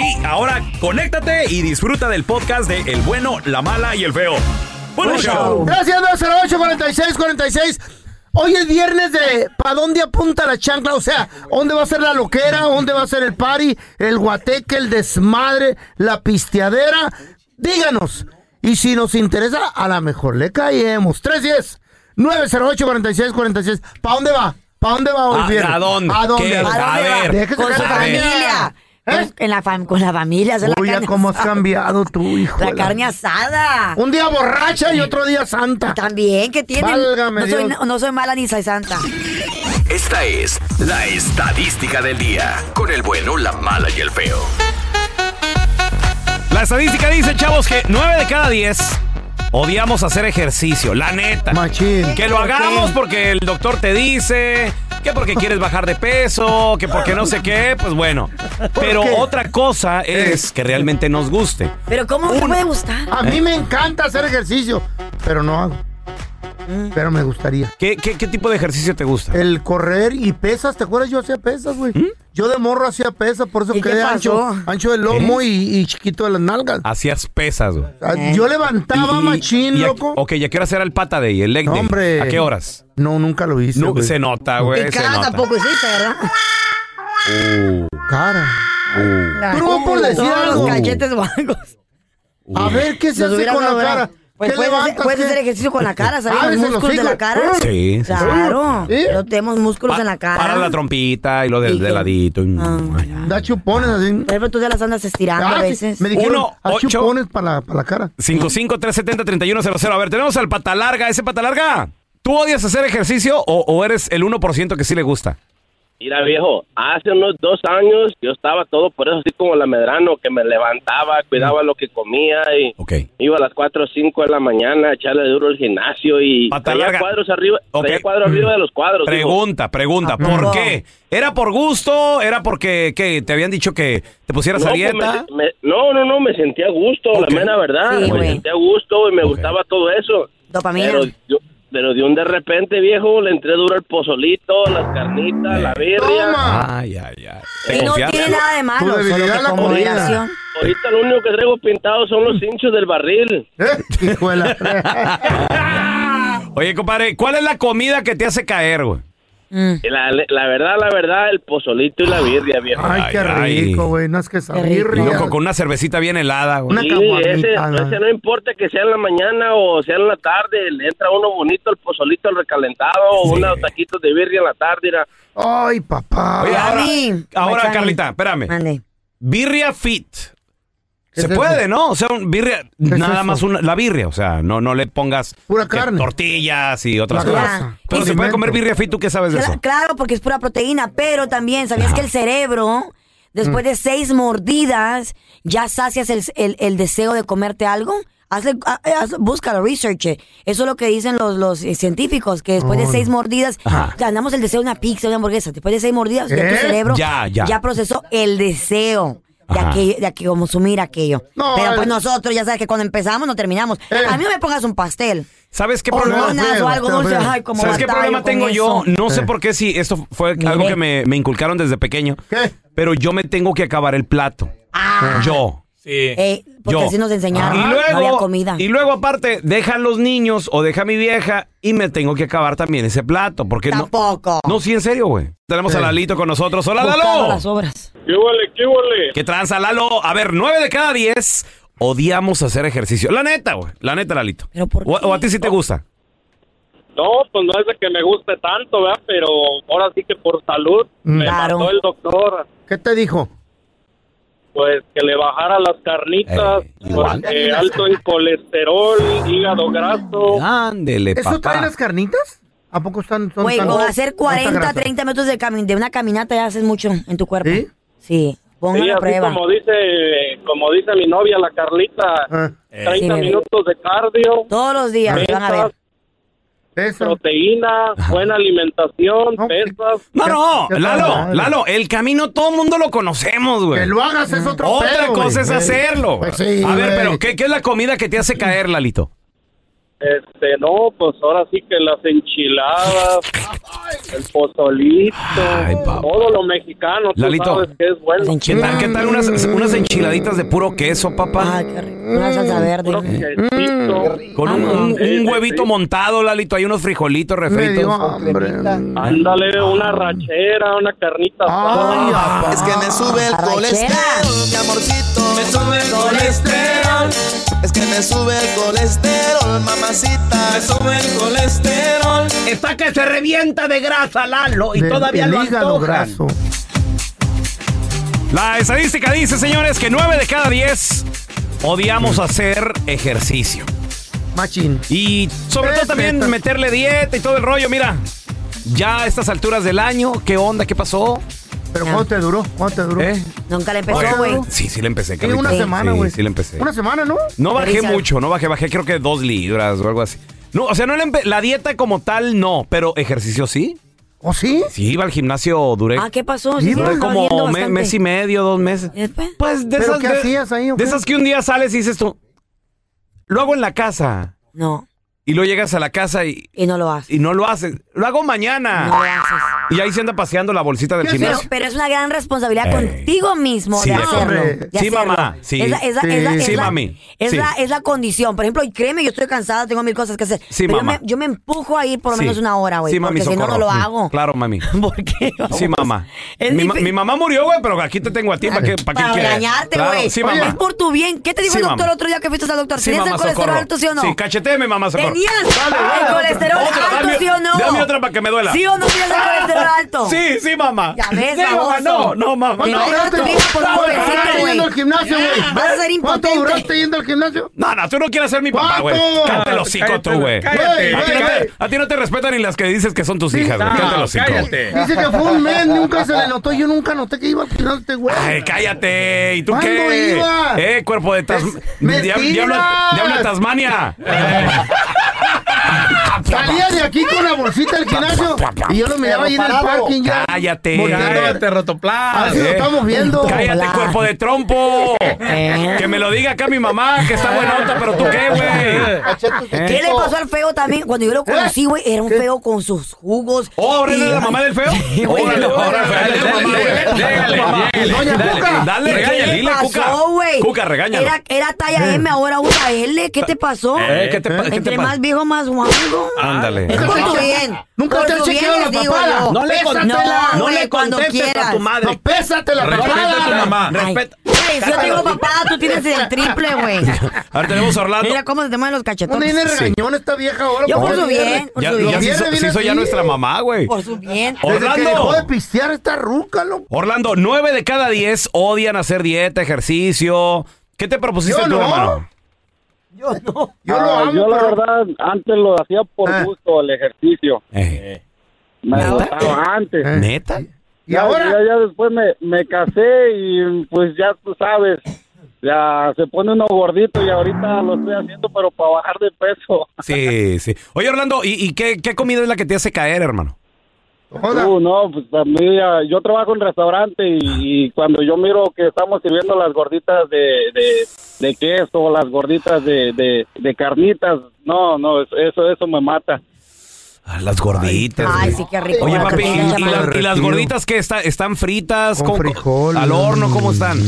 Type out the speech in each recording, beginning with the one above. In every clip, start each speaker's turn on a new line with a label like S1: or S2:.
S1: Sí, ahora conéctate y disfruta del podcast de El bueno, la mala y el feo. Buen show.
S2: Gracias, 208 46 46. Hoy es viernes de ¿para dónde apunta la chancla? O sea, ¿dónde va a ser la loquera? ¿Dónde va a ser el party? ¿El guateque? ¿El desmadre? ¿La pisteadera? Díganos. Y si nos interesa, a lo mejor le caemos. 310 908 46 46. ¿Para dónde va? ¿Para dónde va hoy
S1: Ah,
S2: viernes?
S1: ¿a dónde?
S2: ¿A dónde? ¿A
S1: A
S2: dónde
S1: ver.
S2: Déjese
S3: Con su familia.
S2: ¿Eh?
S3: En la fam- con la familia. hacer
S2: Uy,
S3: carne
S2: cómo has
S3: asada.
S2: cambiado tú, hijo.
S3: La carne asada.
S2: Un día borracha y otro día santa.
S3: También, que tienen?
S2: Válgame
S3: No soy,
S2: Dios.
S3: no soy mala ni soy santa.
S4: Esta es la estadística del día. Con el bueno, la mala y el feo.
S1: La estadística dice, chavos, que 9 de cada 10 odiamos hacer ejercicio, la neta.
S2: Machín.
S1: Que lo hagamos porque el doctor te dice, que porque quieres bajar de peso, que porque no sé qué, pues bueno. Pero
S2: qué?
S1: otra cosa es que realmente nos guste.
S3: Pero ¿cómo te puede gustar?
S2: A mí me encanta hacer ejercicio, pero no hago.
S3: Mm.
S2: Pero me gustaría.
S1: ¿Qué, qué, qué tipo de ejercicio te gusta?
S2: El correr y pesas, ¿te acuerdas? Yo hacía pesas, güey. Yo de morro hacía pesas, por eso
S3: ¿Y qué
S2: quedé ancho, ancho del lomo y, y chiquito de las nalgas.
S1: Hacías pesas, güey.
S2: Ah,
S3: Eh.
S2: Yo levantaba machín,
S1: y a-
S2: loco.
S1: Ok, ¿y a qué horas era el pata day, el leg
S2: No,
S1: day?
S2: hombre.
S1: ¿A qué horas?
S2: No, nunca lo hice,
S1: No,
S2: güey.
S1: se nota, güey, se
S3: cara
S1: nota.
S3: tampoco hiciste, ¿verdad?
S2: Cara. Pero por decir
S3: Todos
S2: algo.
S3: los cachetes bajos.
S2: A ver, ¿qué se hace con la cara?
S3: Pues
S2: ¿Qué
S3: puedes, hacer, puedes hacer ejercicio con la cara, ¿sabes?
S2: Abres
S3: Los músculos de la cara.
S2: Sí,
S1: sí, sí.
S3: Claro.
S2: Sí.
S3: Pero tenemos músculos
S1: Pa-
S3: en la cara.
S1: Para la trompita y lo del
S3: Y
S1: de
S3: que-
S1: ladito. y-
S3: Ah.
S2: Da chupones así.
S3: Por ejemplo, tú ya las andas estirando
S2: Ah,
S3: a
S2: sí,
S3: veces.
S2: Me dijeron,
S1: Uno, ocho.
S2: chupones para la, para la cara.
S1: 55-370-3100. A ver, tenemos al pata larga. Ese pata larga, ¿tú odias hacer ejercicio o, o eres el 1% que sí le gusta?
S5: Mira, viejo, hace unos dos años yo estaba todo por eso, así como la medrano, que me levantaba, cuidaba lo que comía y iba a las 4 o 5 de la mañana a echarle duro al gimnasio y traía cuadros arriba,
S1: Ok.
S5: traía cuadros arriba de los cuadros. digo.
S1: Pregunta, pregunta.
S3: ¿A
S1: ¿Por qué? ¿Era por gusto? ¿Era porque que te habían dicho que te pusieras
S5: No,
S1: a
S5: pues,
S1: dieta?
S5: me- me- no, no, no, me sentía a gusto, la mera verdad.
S3: Sí,
S5: me sentía a gusto y me gustaba todo eso.
S3: Dopamina.
S5: Pero, yo- pero de un de repente, viejo, le entré duro el pozolito, las carnitas, la birria.
S2: ¡Toma!
S1: Ay, ay, ay. ¿Te
S3: Y no tiene nada de malo, solo que
S2: la
S3: con moderación.
S5: Ahorita lo único que traigo pintado son los hinchos del barril.
S2: ¿Eh?
S1: Oye, compadre, ¿cuál es la comida que te hace caer, güey?
S3: Mm.
S5: La, la verdad, la verdad, el pozolito y la birria, viejo.
S2: Ay, qué rico, güey. No es que
S3: rico.
S1: Y loco, con una cervecita bien helada, güey.
S2: Una
S5: Sí, ese,
S2: ¿no?
S5: ese no importa que sea en la mañana o sea en la tarde, le entra uno bonito el pozolito al recalentado o unos taquitos de birria en la tarde. mira.
S2: Ay, papá.
S1: Oye, ahora. Carlita, espérame.
S3: Mande.
S1: Birria fit.
S2: ¿Qué
S1: Se
S2: es
S1: puede,
S2: eso?
S1: ¿no? O sea, un birria,
S2: es
S1: nada
S2: eso?
S1: más una, la birria, o sea, no, no le pongas
S2: Pura
S1: que
S2: carne.
S1: tortillas y otras
S2: La
S1: cosas.
S2: grasa.
S1: Pero se puede comer birria fit, ¿tú qué sabes de eso?
S3: Claro, porque es pura proteína, pero también, ¿sabías
S1: Ajá.
S3: que el cerebro, después de seis mordidas, ya sacias el, el- el deseo de comerte algo? Hace, ha- haz- búscalo, research. it. Eso es lo que dicen los, los eh, científicos, que después de
S2: Oh.
S3: seis mordidas,
S1: Ajá.
S3: ganamos el deseo de una pizza, una hamburguesa. Después de seis mordidas, ya
S2: ¿Eh?
S3: tu cerebro
S1: Ya, ya.
S3: procesó el deseo. De, aquello, de aquello, consumir aquello.
S2: No,
S3: Pero pues
S2: eh.
S3: nosotros, ya sabes que cuando empezamos no terminamos.
S2: Eh.
S3: A mí no me pongas un pastel.
S1: ¿Sabes qué
S3: O
S1: problema?
S3: o algo dulce. Ay, como
S1: ¿Sabes qué problema tengo yo?
S3: eso.
S1: No sé
S2: Eh.
S1: por qué si esto fue
S3: Mire.
S1: algo que me, me inculcaron desde pequeño.
S2: ¿Qué?
S1: Pero yo me tengo que acabar el plato.
S3: Ah,
S1: Yo.
S3: eh, porque
S1: yo.
S3: así nos enseñaron.
S1: Y
S3: no
S1: luego,
S3: había comida.
S1: y luego aparte, dejan los niños o deja mi vieja y me tengo que acabar también ese plato. Porque no,
S3: Tampoco.
S1: no, sí, en serio, güey. Tenemos a
S2: Sí.
S1: Lalito con nosotros. ¡Hola,
S3: Buscando
S1: Lalo!
S3: las obras.
S5: ¿Qué huele, qué huele?
S1: ¿Qué tranza, Lalo? A ver, nueve de cada diez odiamos hacer ejercicio. La neta, güey. La neta, Lalito.
S3: ¿Pero por
S1: O,
S3: qué?
S1: o a ti sí te gusta.
S5: No, pues no es de que me guste tanto, ¿verdad? Pero ahora sí que por salud me
S3: Claro.
S5: mandó el doctor,
S2: ¿Qué te dijo?
S5: Pues que le bajara las carnitas,
S1: Eh, igual.
S5: porque alto en colesterol, hígado graso.
S1: Ándele,
S2: ¿Eso
S1: papá.
S2: trae las carnitas? ¿A poco están, son
S3: Güey,
S2: tan-
S3: con hacer
S2: tanta
S3: 40,
S2: grasa?
S3: 30 minutos de, cami- de una caminata ya haces mucho en tu cuerpo.
S2: ¿Sí?
S3: Sí. Ponga
S5: Sí,
S3: la prueba.
S5: como dice, como dice mi novia, la Carlita,
S2: Ah,
S5: 30
S3: Sí,
S5: minutos de cardio,
S3: Todos los días, van a ver.
S2: Eso.
S5: proteína, buena alimentación,
S2: No,
S5: pesas.
S1: No, no, Lalo. Lalo, el camino todo el mundo lo conocemos, güey.
S2: Que lo hagas es otro
S1: Otra
S2: pedo,
S1: cosa
S2: güey.
S1: es hacerlo.
S2: Pues sí,
S1: a ver,
S2: güey.
S1: pero ¿qué, qué es la comida que te hace caer, Lalito?
S5: Este, no, pues ahora sí que las enchiladas, el pozolito,
S1: Ay,
S5: todo lo mexicano, tú
S1: Lalito.
S5: sabes que es bueno.
S1: ¿Qué tal, qué tal unas, unas enchiladitas de puro queso, papá?
S3: Ay, qué rico. Una salsa verde.
S5: Puro quesito.
S1: Con un, un- un
S5: Sí,
S1: huevito montado, Lalito, hay unos frijolitos refritos.
S5: Ándale, una rachera, una carnita
S2: Ay.
S6: Es que me sube el colesterol, mi amorcito. Me sube el colesterol. Es que me sube el colesterol, mamacita. Me sube el colesterol.
S7: Está que se revienta de grasa, Lalo, y
S2: Del-
S7: todavía
S2: el
S7: lo
S2: hígado graso.
S1: La estadística dice, señores, que 9 de cada 10 odiamos hacer ejercicio.
S2: Machín.
S1: Y sobre todo también meterle dieta y todo el rollo. Mira, ya a estas alturas del año, ¿qué onda? ¿Qué pasó?
S2: ¿Pero cuánto te duró? ¿Cuánto te duró?
S1: ¿Eh?
S3: Nunca le empezó, güey.
S1: Sí, sí le empecé,
S2: Sí,
S1: Carlita.
S2: una semana,
S1: Sí,
S2: güey.
S1: Sí, le empecé.
S2: Una semana, ¿no?
S1: No bajé
S3: Risa.
S1: mucho, no bajé, bajé creo que dos libras o algo así. No, o sea, no le empe- la dieta como tal no, pero ejercicio sí.
S2: ¿O sí?
S1: Sí, iba al gimnasio, duré,
S3: Ah, ¿qué pasó?
S2: Sí,
S3: Sí,
S1: duré como me- mes y medio, dos meses. Pues de
S2: ¿Pero
S1: esas
S2: qué
S1: de,
S2: hacías ahí, o
S1: de
S2: qué?
S1: esas que un día sales y dices tú, lo hago en la casa.
S3: No,
S1: Y luego llegas a la casa y,
S3: y no lo haces.
S1: y no lo haces. Lo hago mañana.
S3: No lo haces.
S1: Y ahí se anda paseando la bolsita del
S2: ¿Qué
S3: Pero,
S1: gimnasio.
S3: pero es una gran responsabilidad
S1: Ey.
S3: contigo mismo
S1: Sí,
S3: de hacerlo.
S2: hombre.
S3: de
S1: Sí,
S3: hacerlo.
S1: mamá, sí.
S3: Es la, es la-
S2: Sí.
S3: es la- es
S1: Sí,
S3: la-
S1: mami,
S3: Es,
S1: sí.
S3: la, es la condición. Por ejemplo, créeme, yo estoy cansada, tengo mil cosas que hacer.
S1: Sí,
S3: pero
S1: mamá.
S3: Yo, me, yo me empujo a ir por lo
S1: Sí.
S3: menos una hora, güey.
S1: Sí, mami,
S3: porque si no, no
S1: socorro.
S3: lo hago.
S1: Claro, mami.
S3: ¿Por qué?
S1: Sí, mamá. Mi, ma-
S3: dife-
S1: mi mamá murió, güey, pero aquí te tengo a ti. ¿Para qué, para qué Claro,
S3: güey.
S1: Sí, mamá.
S3: Es por tu bien. ¿Qué te dijo el doctor el otro día que fuiste al doctor? ¿Tenías el colesterol
S1: socorro.
S3: alto, sí o no?
S1: Sí, cacheteeme, mamá, socorro.
S3: ¿Tenías el colesterol alto, sí o no?
S1: dame otra para que me duela.
S3: ¿Sí o no tienes el colesterol alto?
S1: Sí, sí, mamá.
S3: Ya ves,
S1: Sí, mamá, no, no, mamá. No.
S3: dejas tu vida por un
S2: ¿Cuánto yendo al gimnasio, güey?
S3: Vas a ser
S2: ¿Cuánto
S3: impotente.
S2: duraste yendo al gimnasio?
S1: No, no, tú no quieres ser mi papá, güey.
S2: ¿Cuánto?
S1: Cállate los hocico tú, güey.
S7: Cállate,
S1: A ti, no te,
S2: cállate.
S1: a ti no te respetan ni las que dices que son tus hijas, güey.
S7: No,
S1: Cállate los hocico.
S2: Dice que fue un mes, nunca se le notó. Yo nunca noté que iba al gimnasio este güey.
S1: Ay, cállate. ¿Y tú
S2: ¿Cuándo
S1: qué?
S2: iba?
S1: Eh, cuerpo de Tas...
S2: Es
S1: Dia- Diablo,
S2: mentiras.
S1: diablo de Tasmania.
S2: Salía de aquí con la bolsita del gimnasio y yo lo miraba ahí en el parking ya.
S1: Cállate.
S7: Cállate, rotoplas.
S2: Así lo
S1: Eh.
S2: estamos viendo.
S1: Cállate,
S3: Hola.
S1: cuerpo de trompo. Que me lo diga acá mi mamá, que está buena nota, pero tú qué, güey.
S2: Eh.
S3: ¿Qué le pasó al feo también? Cuando yo lo conocí, güey, era un feo con sus jugos.
S1: Oh, ¿ahora la mamá del feo?
S3: no, no.
S2: Doña Cuca.
S1: Dale,
S3: ¿Qué
S1: regáñale,
S3: le
S1: dile, Cuca. Cuca, regáñalo.
S3: Era, era talla M, ahora usa L. ¿Qué te pasó?
S1: Eh, ¿qué te pa- qué te
S3: Entre más viejo, más guango.
S1: Ándale.
S3: Es por tu bien.
S2: Nunca te has chequeado la
S3: digo
S2: papada.
S3: yo.
S7: No le con-.
S3: No,
S7: no le contestes a
S3: quieras.
S7: tu madre.
S2: No, pésate la
S7: Respeta a tu mamá.
S3: Ay,
S1: Respeta.
S3: güey, si yo tengo papada, tú tienes el triple, güey.
S1: Ahora tenemos a Orlando.
S3: Mira cómo se te mueven los
S2: No
S3: cachetones.
S2: viene regañón esta vieja ahora.
S3: Yo por su bien, por
S1: Ya,
S3: su
S1: ya
S3: bien.
S1: se hizo,
S2: Viene,
S1: se hizo ya nuestra mamá, güey.
S3: Por su bien.
S2: Desde que
S1: Orlando.
S2: dejó de pistear esta ruca, loco.
S1: Orlando, nueve de cada diez odian hacer dieta, ejercicio. ¿Qué te propusiste
S2: Yo
S1: tú,
S2: no.
S1: hermano?
S2: Yo no. Yo
S5: Ah,
S2: lo amo,
S5: yo la
S2: pero-
S5: verdad antes lo hacía por
S2: Ah.
S5: gusto el ejercicio.
S1: Eh,
S5: Me
S3: ¿Neta?
S5: gustaba antes.
S2: Eh.
S1: ¿Neta?
S2: Y
S5: Ya,
S2: ahora,
S5: ya, ya después me, me casé y pues ya tú sabes,
S8: ya se pone uno gordito y ahorita lo estoy haciendo, pero para bajar de peso.
S1: Sí, sí. Oye, Orlando, ¿y, y qué, qué comida es la que te hace caer, hermano?
S8: Uh, no, pues a mí, ah, yo trabajo en restaurante y, y cuando yo miro que estamos sirviendo las gorditas de, de, de queso, las gorditas de, de, de carnitas, no, no, eso, eso me mata.
S1: Ah, Las gorditas.
S3: Ay, sí, qué rico.
S1: Oye, papi, ¿y, y las, y las gorditas que están fritas?
S2: Con
S1: ¿Cómo-
S2: frijol.
S1: ¿Al horno? ¿Cómo están?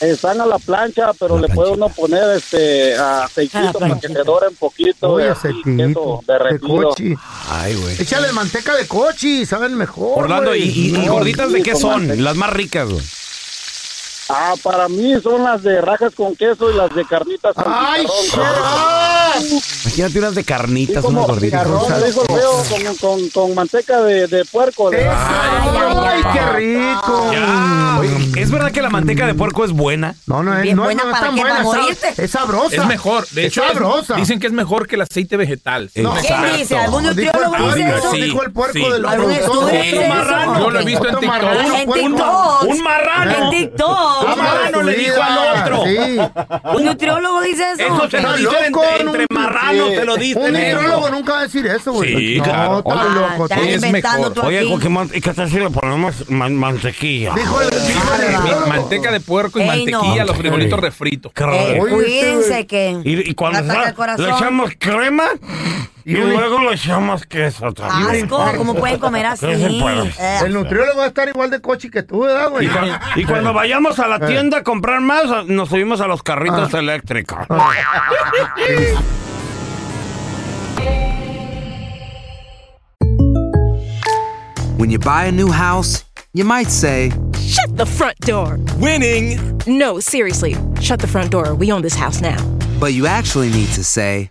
S8: Están a la plancha, pero le puede uno poner este aceitito para que se doren poquito.
S2: Oye,
S8: y así,
S2: aceitito de
S8: derretido.
S2: cochi.
S1: Ay, güey.
S2: Échale manteca de cochi, saben mejor.
S1: Orlando, ¿y,
S2: güey.
S1: y- y
S8: No,
S1: gorditas de
S8: sí,
S1: qué
S8: con
S1: son?
S8: manteca.
S1: Las más ricas, güey.
S8: Ah, para mí son las de rajas con queso y las de carnitas con
S2: ¡Ay, up!
S1: Imagínate unas de carnitas, unas gorditas.
S8: con, con, con manteca de, de puerco. de-
S2: ¡Ay, qué rico!
S1: Oye, ¿Es verdad que la manteca de puerco es buena?
S2: No, no es,
S3: Bien
S2: no,
S3: buena
S2: no es
S3: para
S2: tan
S3: qué,
S2: buena.
S3: para
S2: es. Es sabrosa.
S7: Es mejor. De
S2: Es
S7: hecho, es-
S2: sabrosa.
S7: dicen que es mejor que el aceite vegetal.
S1: No.
S3: ¿Quién dice? ¿Algún
S2: Dijo el
S3: nutriólogo dice eso?
S7: Sí,
S2: dijo el puerco
S7: sí.
S2: de los
S3: ¿Algún
S2: productores.
S7: Yo lo he visto en. TikTok.
S1: ¡Un marrano!
S3: En TikTok.
S1: Un marrano le dijo al otro.
S2: Sí.
S3: ¿Un nutriólogo dice eso?
S1: Eso se lo
S2: loco,
S1: entre, entre
S2: no,
S1: marranos,
S8: sí.
S1: te lo
S2: Un
S1: dicen.
S2: nutriólogo nunca va a decir eso, güey.
S1: Sí,
S2: no,
S1: claro.
S2: está loco.
S7: es mejor.
S3: tú
S1: Oye, ¿y qué tal si le ponemos man- mantequilla?
S2: Dijo el.
S7: Manteca de puerco y
S3: Ey, no.
S7: mantequilla, los frijolitos refritos.
S3: Eh.
S2: Oye,
S3: cuídense
S2: este,
S3: que
S1: Y, cuando le echamos crema y,
S2: un-
S1: luego le echamos queso también.
S3: Asco, ¿cómo pueden comer así? Eh,
S2: El nutriólogo va a estar igual de cochi que tú, ¿verdad, güey?
S1: Y, cua- y cuando vayamos a la tienda a comprar más, nos subimos a los carritos eléctricos.
S9: When you buy a new house, you might say,
S10: Shut the front door. Winning. No, seriously. Shut the front door. We own this house now.
S9: but you actually need to say,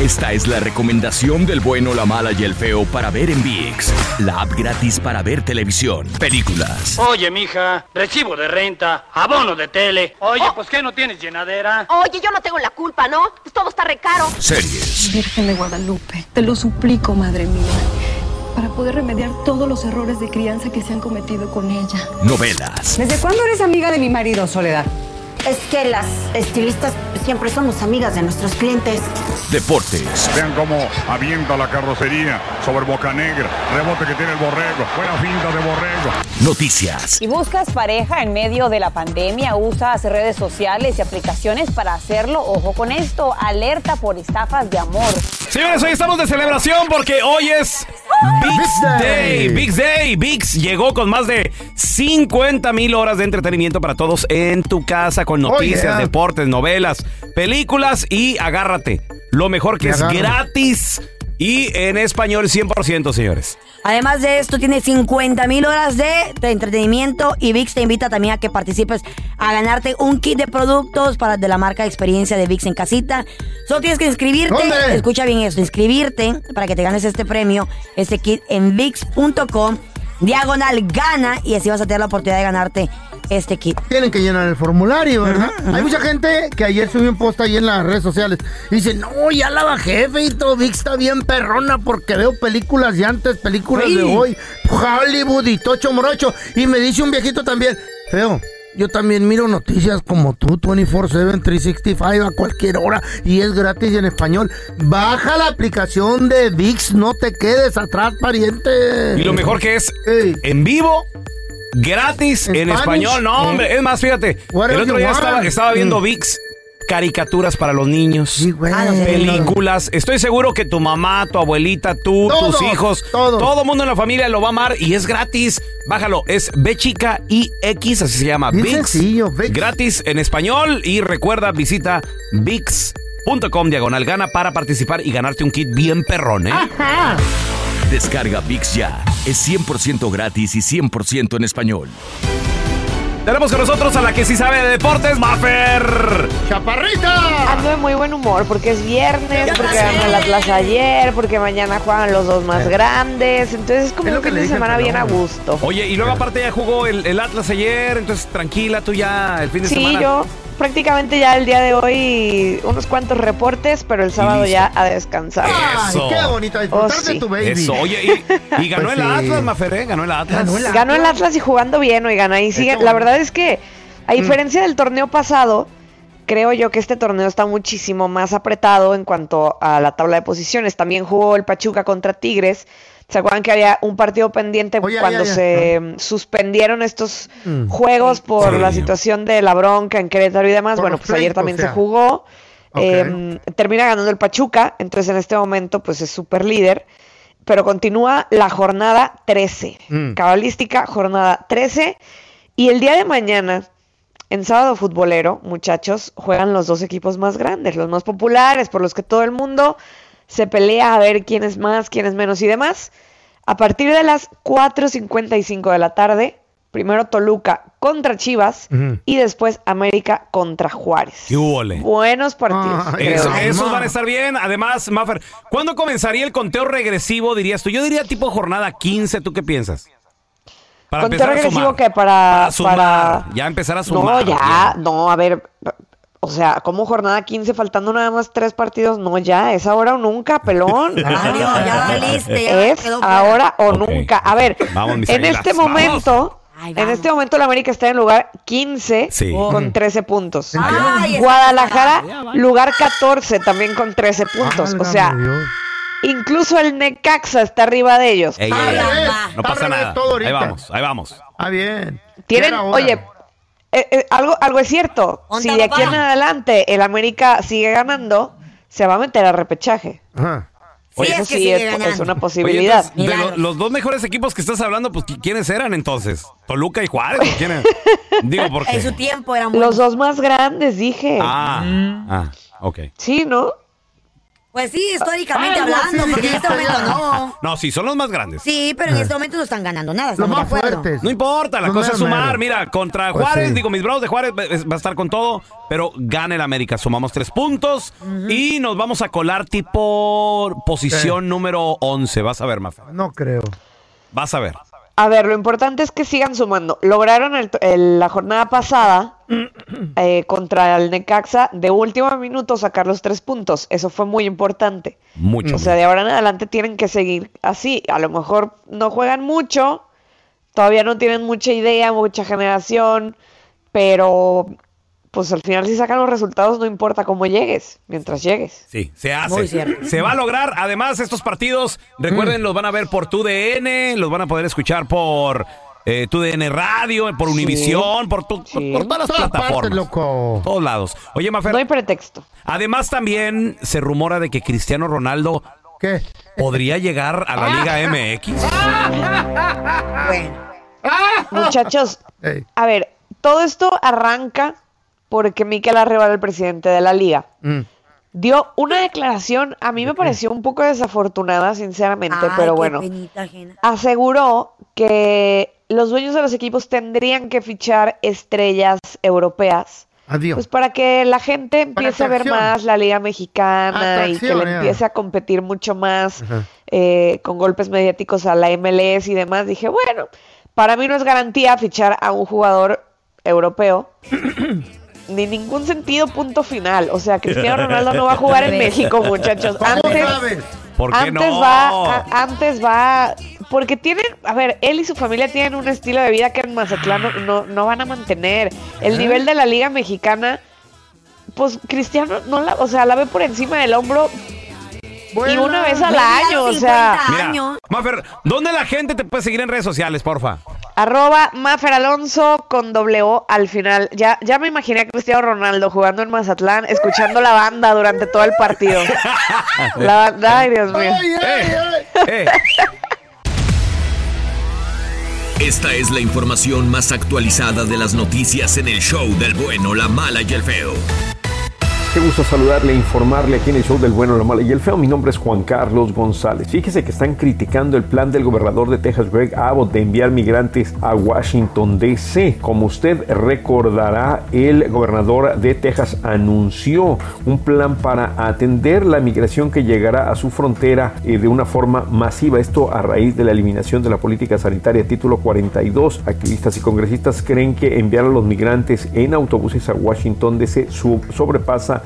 S11: Esta es la recomendación del bueno, la mala y el feo para ver en VIX, la app gratis para ver televisión, películas,
S12: Oye, mija, recibo de renta, abono de tele. Oye, pues ¿qué no tienes llenadera?
S13: Oye, yo no tengo la culpa, ¿no? Pues todo está recaro.
S11: series,
S14: Virgen de Guadalupe, te lo suplico, madre mía, para poder remediar todos los errores de crianza que se han cometido con ella.
S11: novelas,
S15: ¿Desde cuándo eres amiga de mi marido, Soledad?
S13: Es que las estilistas siempre somos amigas de nuestros clientes.
S11: deportes,
S16: Vean cómo avienta la carrocería sobre Boca Negra. Rebote que tiene el borrego. Buena finta de borrego.
S11: noticias.
S17: ¿Y buscas pareja en medio de la pandemia? ¿Usas redes sociales y aplicaciones para hacerlo? Ojo con esto, alerta por estafas de amor.
S1: Señores, hoy estamos de celebración porque hoy es Big's Day. Big's Day. Big's llegó con más de 50 mil horas de entretenimiento para todos en tu casa con noticias,
S2: yeah.
S1: deportes, novelas, películas y agárrate. Lo mejor que
S2: Me
S1: es
S2: agarro.
S1: gratis y en español 100%, señores.
S3: Además de esto, tiene 50 mil horas de, entretenimiento y VIX te invita también a que participes a ganarte un kit de productos para de la marca de experiencia de VIX en casita. Solo tienes que inscribirte,
S2: ¿Dónde?
S3: escucha bien esto, inscribirte para que te ganes este premio, este kit en VIX.com, diagonal gana y así vas a tener la oportunidad de ganarte este kit.
S2: Tienen que llenar el formulario, ¿verdad? Hay mucha gente que ayer subió un post ahí en las redes sociales. Y dice, no, ya la bajé, feito. VIX está bien perrona porque veo películas de antes, películas de hoy. Hollywood y Tocho Morocho. Y me dice un viejito también, feo, Yo también miro noticias como tú, 24-7, 365 a cualquier hora y es gratis y en español. Baja la aplicación de VIX, no te quedes atrás, pariente.
S1: Y lo mejor que es en vivo, gratis, en español. No, hombre, es más, fíjate. El otro día estaba, estaba viendo
S2: Mm.
S1: VIX. Caricaturas para los niños,
S3: Ah, no sé.
S1: películas. Estoy seguro que tu mamá, tu abuelita, tú,
S2: Todos,
S1: tus hijos,
S2: todos.
S1: todo el mundo en la familia lo va a amar y es gratis. Bájalo, es B chica IX, así se llama.
S2: Bien
S1: VIX.
S2: sencillo, VIX.
S1: Gratis en español y recuerda, visita VIX.com diagonal gana para participar y ganarte un kit bien perrón, ¿eh?
S2: Ajá.
S11: Descarga VIX ya. Es 100% gratis y 100% en español.
S1: Tenemos con nosotros a la que sí sabe de deportes, Maffer.
S2: ¡Chaparrita!
S18: Ando de muy buen humor porque es viernes, porque ganó el Atlas ayer, porque mañana juegan los dos más grandes. Entonces es como
S2: Es lo
S18: un
S2: que
S18: fin de semana bien a gusto.
S1: Oye, y luego aparte ya jugó el, el Atlas ayer, entonces tranquila, tú ya el fin de
S18: Sí,
S1: semana.
S18: yo prácticamente ya el día de hoy unos cuantos reportes, pero el sábado ya a descansar.
S2: Ay, qué bonito, a disfrutar
S18: Oh, sí.
S2: de tu baby.
S1: Eso, oye, y, y ganó
S2: Pues
S1: el
S2: sí.
S1: Atlas, Mafer, ¿eh? Ganó el Atlas.
S2: Ganó el
S18: Ganó el Atlas y jugando bien, oigan, ahí sigue. La verdad es que, a diferencia del torneo pasado, creo yo que este torneo está muchísimo más apretado en cuanto a la tabla de posiciones. También jugó el Pachuca contra Tigres. ¿Se acuerdan que había un partido pendiente
S2: Oye,
S18: cuando
S2: ya.
S18: se mm, suspendieron estos
S2: Mm.
S18: juegos por
S1: Sí.
S18: la situación de la bronca en Querétaro y demás?
S2: Por
S18: bueno, pues ayer también
S2: o sea.
S18: se jugó. Eh, termina ganando el Pachuca, entonces en este momento pues es super líder. Pero continúa la jornada 13.
S2: Mm.
S18: Cabalística, jornada 13. Y el día de mañana, en sábado futbolero, muchachos, juegan los dos equipos más grandes, los más populares, por los que todo el mundo se pelea a ver quién es más, quién es menos y demás. A partir de las 4.55 de la tarde, primero Toluca contra Chivas y después América contra Juárez.
S1: ¿Qué húbole?
S18: Buenos partidos.
S1: Eso- esos van a estar bien. Además, Maffer, ¿cuándo comenzaría el conteo regresivo, dirías tú? Yo diría tipo jornada 15, ¿tú qué piensas? Para
S18: Conteo regresivo
S1: sumar.
S18: que para,
S1: Para sumar.
S18: para-
S1: Ya empezar a
S18: No,
S1: sumar.
S18: ya, no, a ver, o sea, como jornada 15 faltando nada más tres partidos, no, ya, es ahora o nunca, pelón.
S3: Adiós, ya valiste, ya
S18: es
S3: quedó
S18: ahora o
S1: Ok.
S18: nunca. A ver,
S1: Vamos, mis
S18: en este
S1: vamos.
S18: momento,
S3: Ay,
S18: en este momento la América está en lugar 15
S1: Sí.
S18: con 13 puntos.
S3: Ay,
S18: Guadalajara, lugar 14 también con 13 puntos. O sea, incluso el Necaxa está arriba de ellos.
S1: Ey, ey, ey. No pasa nada.
S2: todo
S1: Ahí vamos, ahí vamos.
S2: Ah, bien.
S18: Tienen, oye, eh, eh, algo, algo es cierto. Si de aquí en adelante el América sigue ganando, se va a meter a repechaje.
S2: Ajá.
S3: Sí,
S18: Eso
S3: es que
S18: sí
S3: sigue
S18: es, una
S1: Oye,
S18: posibilidad.
S1: entonces, de lo- los dos mejores equipos que estás hablando, pues, ¿qui- ¿quiénes eran entonces? ¿Toluca y Juárez? ¿o ¿Quiénes? Digo,
S3: En
S1: porque...
S3: su tiempo eran
S18: Los
S3: buenos.
S18: dos más grandes, dije.
S1: Ah, ah, ok.
S18: Sí, ¿no?
S3: Pues sí, históricamente
S2: Algo así
S3: hablando, porque en este momento
S2: ya.
S3: no.
S1: No, sí, son los más grandes.
S3: Sí, pero en este momento no están ganando nada.
S2: Los
S3: estamos de
S2: más
S3: acuerdo.
S2: fuertes.
S1: No importa, la
S2: Los
S1: cosa es
S2: meros,
S1: sumar.
S2: meros.
S1: Mira, contra
S2: Pues
S1: Juárez,
S2: sí.
S1: digo, mis bravos de Juárez va va a estar con todo, pero gana el América. Sumamos tres puntos y nos vamos a colar tipo posición número 11. Vas a ver, Mafe.
S2: No creo.
S1: Vas a ver.
S18: A ver, lo importante es que sigan sumando. Lograron el- el- la jornada pasada eh, contra el Necaxa de último minuto sacar los tres puntos. Eso fue muy importante.
S1: Mucho.
S18: O sea, de ahora en adelante tienen que seguir así. A lo mejor no juegan mucho, todavía no tienen mucha idea, mucha generación, pero pues al final si sacan los resultados no importa cómo llegues, mientras llegues.
S1: Sí, se
S18: Muy
S1: hace.
S18: cierto.
S1: Se va a lograr. Además, estos partidos, recuerden, los van a ver por TUDN, los van a poder escuchar por eh, TUDN Radio, por Univisión, por, tu- por- por todas las
S2: Todas partes,
S1: plataformas.
S2: loco.
S1: Todos lados. Oye, Mafer.
S18: No hay pretexto.
S1: Además, también se rumora de que Cristiano Ronaldo
S2: ¿Qué?
S1: podría llegar a la Liga MX.
S3: Bueno.
S18: Muchachos, a ver, todo esto arranca porque Mikel Arrebal, el presidente de la liga,
S2: Mm.
S18: dio una declaración, a mí me pareció un poco desafortunada, sinceramente,
S3: Ay,
S18: pero bueno, aseguró que los dueños de los equipos tendrían que fichar estrellas europeas.
S2: Adiós.
S18: Pues para que la gente empiece a ver más la liga mexicana y que le
S2: ya.
S18: empiece a competir mucho más eh, con golpes mediáticos a la MLS y demás. Dije, bueno, para mí no es garantía fichar a un jugador europeo. Ni ningún sentido, punto final. O sea, Cristiano Ronaldo no va a jugar en México, muchachos.
S2: ¿Cómo
S18: Antes?
S1: ¿Por qué
S18: antes
S1: no?
S18: va, a- antes va porque tienen, a ver, él y su familia tienen un estilo de vida que en Mazatlán no, no, no van a mantener. El
S2: ¿Eh?
S18: nivel de la liga mexicana, pues Cristiano no la, o sea, la ve por encima del hombro y una vez al año, o sea.
S1: Mira, Mafer, ¿dónde la gente te puede seguir en redes sociales, porfa?
S18: Arroba Mafer Alonso con doble O al final. Ya, ya me imaginé a Cristiano Ronaldo jugando en Mazatlán, escuchando la banda durante todo el partido. la banda, ay Dios mío.
S11: Esta es la información más actualizada de las noticias en el show del bueno, la mala y el feo.
S19: Qué gusto saludarle informarle aquí en el show del bueno, la mala y el feo. Mi nombre es Juan Carlos González. Fíjese que están criticando el plan del gobernador de Texas, Greg Abbott, de enviar migrantes a Washington, D.C. Como usted recordará, el gobernador de Texas anunció un plan para atender la migración que llegará a su frontera eh, de una forma masiva. Esto a raíz de la eliminación de la política sanitaria título 42. Activistas y congresistas creen que enviar a los migrantes en autobuses a Washington, D.C. su-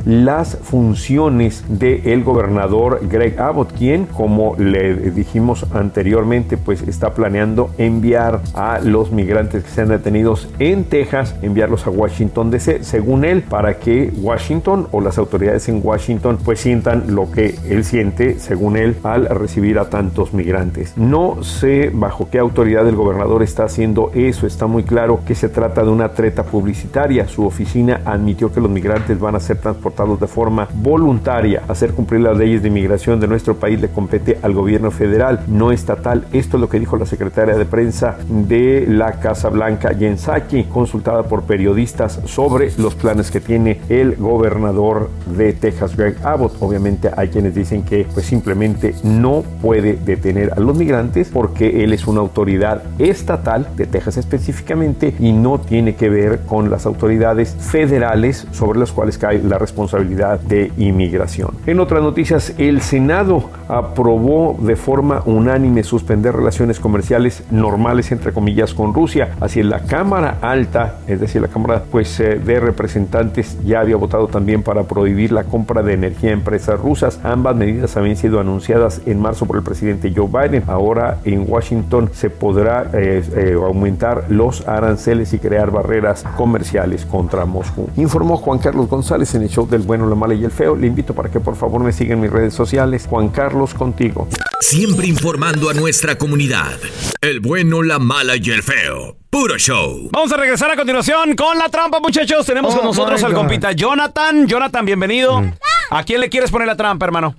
S19: las funciones del gobernador Greg Abbott, quien, como le dijimos anteriormente, pues está planeando enviar a los migrantes que sean detenidos en Texas, enviarlos a Washington DC, según él, para que Washington o las autoridades en Washington pues sientan lo que él siente, según él, al recibir a tantos migrantes. No sé bajo qué autoridad el gobernador está haciendo eso, está muy claro que se trata de una treta publicitaria. Su oficina admitió que los migrantes van a ser transportados de forma voluntaria. Hacer cumplir las leyes de inmigración de nuestro país le compete al gobierno federal, no estatal. Esto es lo que dijo la secretaria de prensa de la Casa Blanca, Jen Psaki, consultada por periodistas sobre los planes que tiene el gobernador de Texas, Greg Abbott. Obviamente hay quienes dicen que pues simplemente no puede detener a los migrantes porque él es una autoridad estatal de Texas específicamente y no tiene que ver con las autoridades federales sobre las cuales cae la responsabilidad de inmigración. En otras noticias, el Senado aprobó de forma unánime suspender relaciones comerciales normales entre comillas con Rusia. Así la Cámara Alta, es decir, la Cámara pues eh, de representantes ya había votado también para prohibir la compra de energía a empresas rusas. Ambas medidas habían sido anunciadas en marzo por el presidente Joe Biden. Ahora en Washington se podrá eh, eh, aumentar los aranceles y crear barreras comerciales contra Moscú. Informó Juan Carlos González en el show del bueno, la mala y el feo. Le invito para que por favor me sigan en mis redes sociales. Juan Carlos contigo.
S11: Siempre informando a nuestra comunidad. El bueno, la mala y el feo. Puro show.
S1: Vamos a regresar a continuación con la trampa, muchachos. Tenemos
S11: Oh,
S1: con nosotros al compita Jonathan. Jonathan, bienvenido. ¿A quién le quieres poner la trampa, hermano?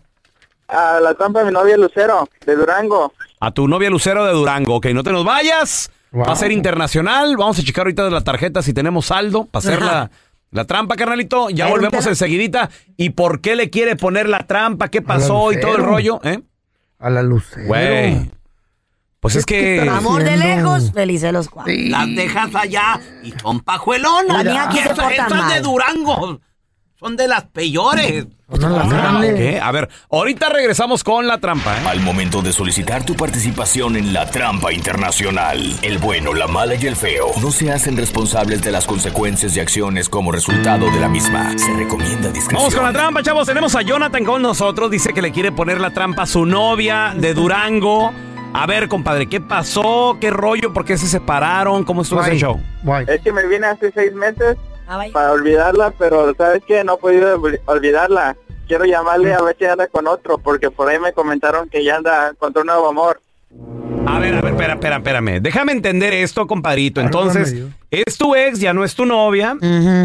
S20: A la trampa de mi novia Lucero, de Durango.
S1: A tu novia Lucero de Durango. Ok, no te nos vayas. Va a ser internacional. Vamos a checar ahorita la tarjeta si tenemos saldo para hacer la, trampa, carnalito. Ya volvemos enseguidita. ¿Y por qué le quiere poner la trampa? ¿Qué pasó y todo el rollo? ¿Eh?
S2: A la Lucero.
S1: Güey. Pues es que...
S3: Amor de lejos, felices los cuatro.
S21: Las dejas allá y son pajuelonas.
S3: La mía aquí se
S21: Esas-
S3: porta
S21: esas
S3: mal.
S21: de Durango son de las peores.
S1: Ah, ok. A ver, ahorita regresamos con la trampa. ¿eh?
S11: Al momento de solicitar tu participación en la trampa internacional, el bueno, la mala y el feo no se hacen responsables de las consecuencias y acciones como resultado de la misma. Se recomienda discreción.
S1: Vamos con la trampa, chavos. Tenemos a Jonathan con nosotros. Dice que le quiere poner la trampa a su novia de Durango. A ver, compadre, ¿qué pasó? ¿Qué rollo? ¿Por qué se separaron? ¿Cómo estuvo ese show?
S20: Es que me vine hace seis meses para olvidarla, pero ¿sabes qué? No he podido olvi- olvidarla. Quiero llamarle a ver si anda con otro, porque por ahí me comentaron que ya anda con otro nuevo amor.
S1: A ver, a ver, espera, espera, espérame. Déjame entender esto, compadrito. Entonces, es tu ex, ya no es tu novia,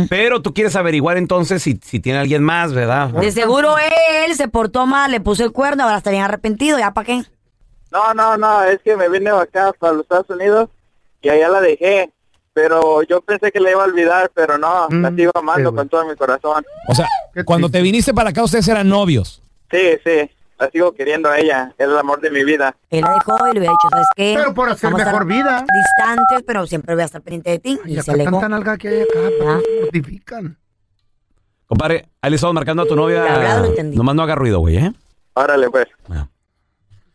S1: pero tú quieres averiguar entonces si, si tiene alguien más, ¿verdad?
S3: De seguro él se portó mal, le puso el cuerno, ahora está bien arrepentido, ¿ya para qué?
S20: No, no, no, es que me vine acá para los Estados Unidos y allá la dejé. Pero yo pensé que la iba a olvidar, pero no, la sigo amando con todo mi corazón.
S22: O sea, cuando te viniste para acá, ustedes eran novios.
S20: Sí, sí, la sigo queriendo a ella, es el amor de mi vida.
S3: Él la dejó y le hubiera dicho, ¿sabes qué?
S20: Pero por hacer
S3: Vamos
S20: mejor vida.
S3: Distantes, pero siempre voy a estar pendiente de ti. Y,
S2: Y
S3: se alejó.
S2: tanta nalga que hay acá,
S3: Ah.
S2: mortifican.
S1: Compadre, ahí le estamos marcando a tu novia.
S20: verdad lo entendí.
S1: Nomás no haga ruido, güey, ¿eh?
S20: Órale, pues.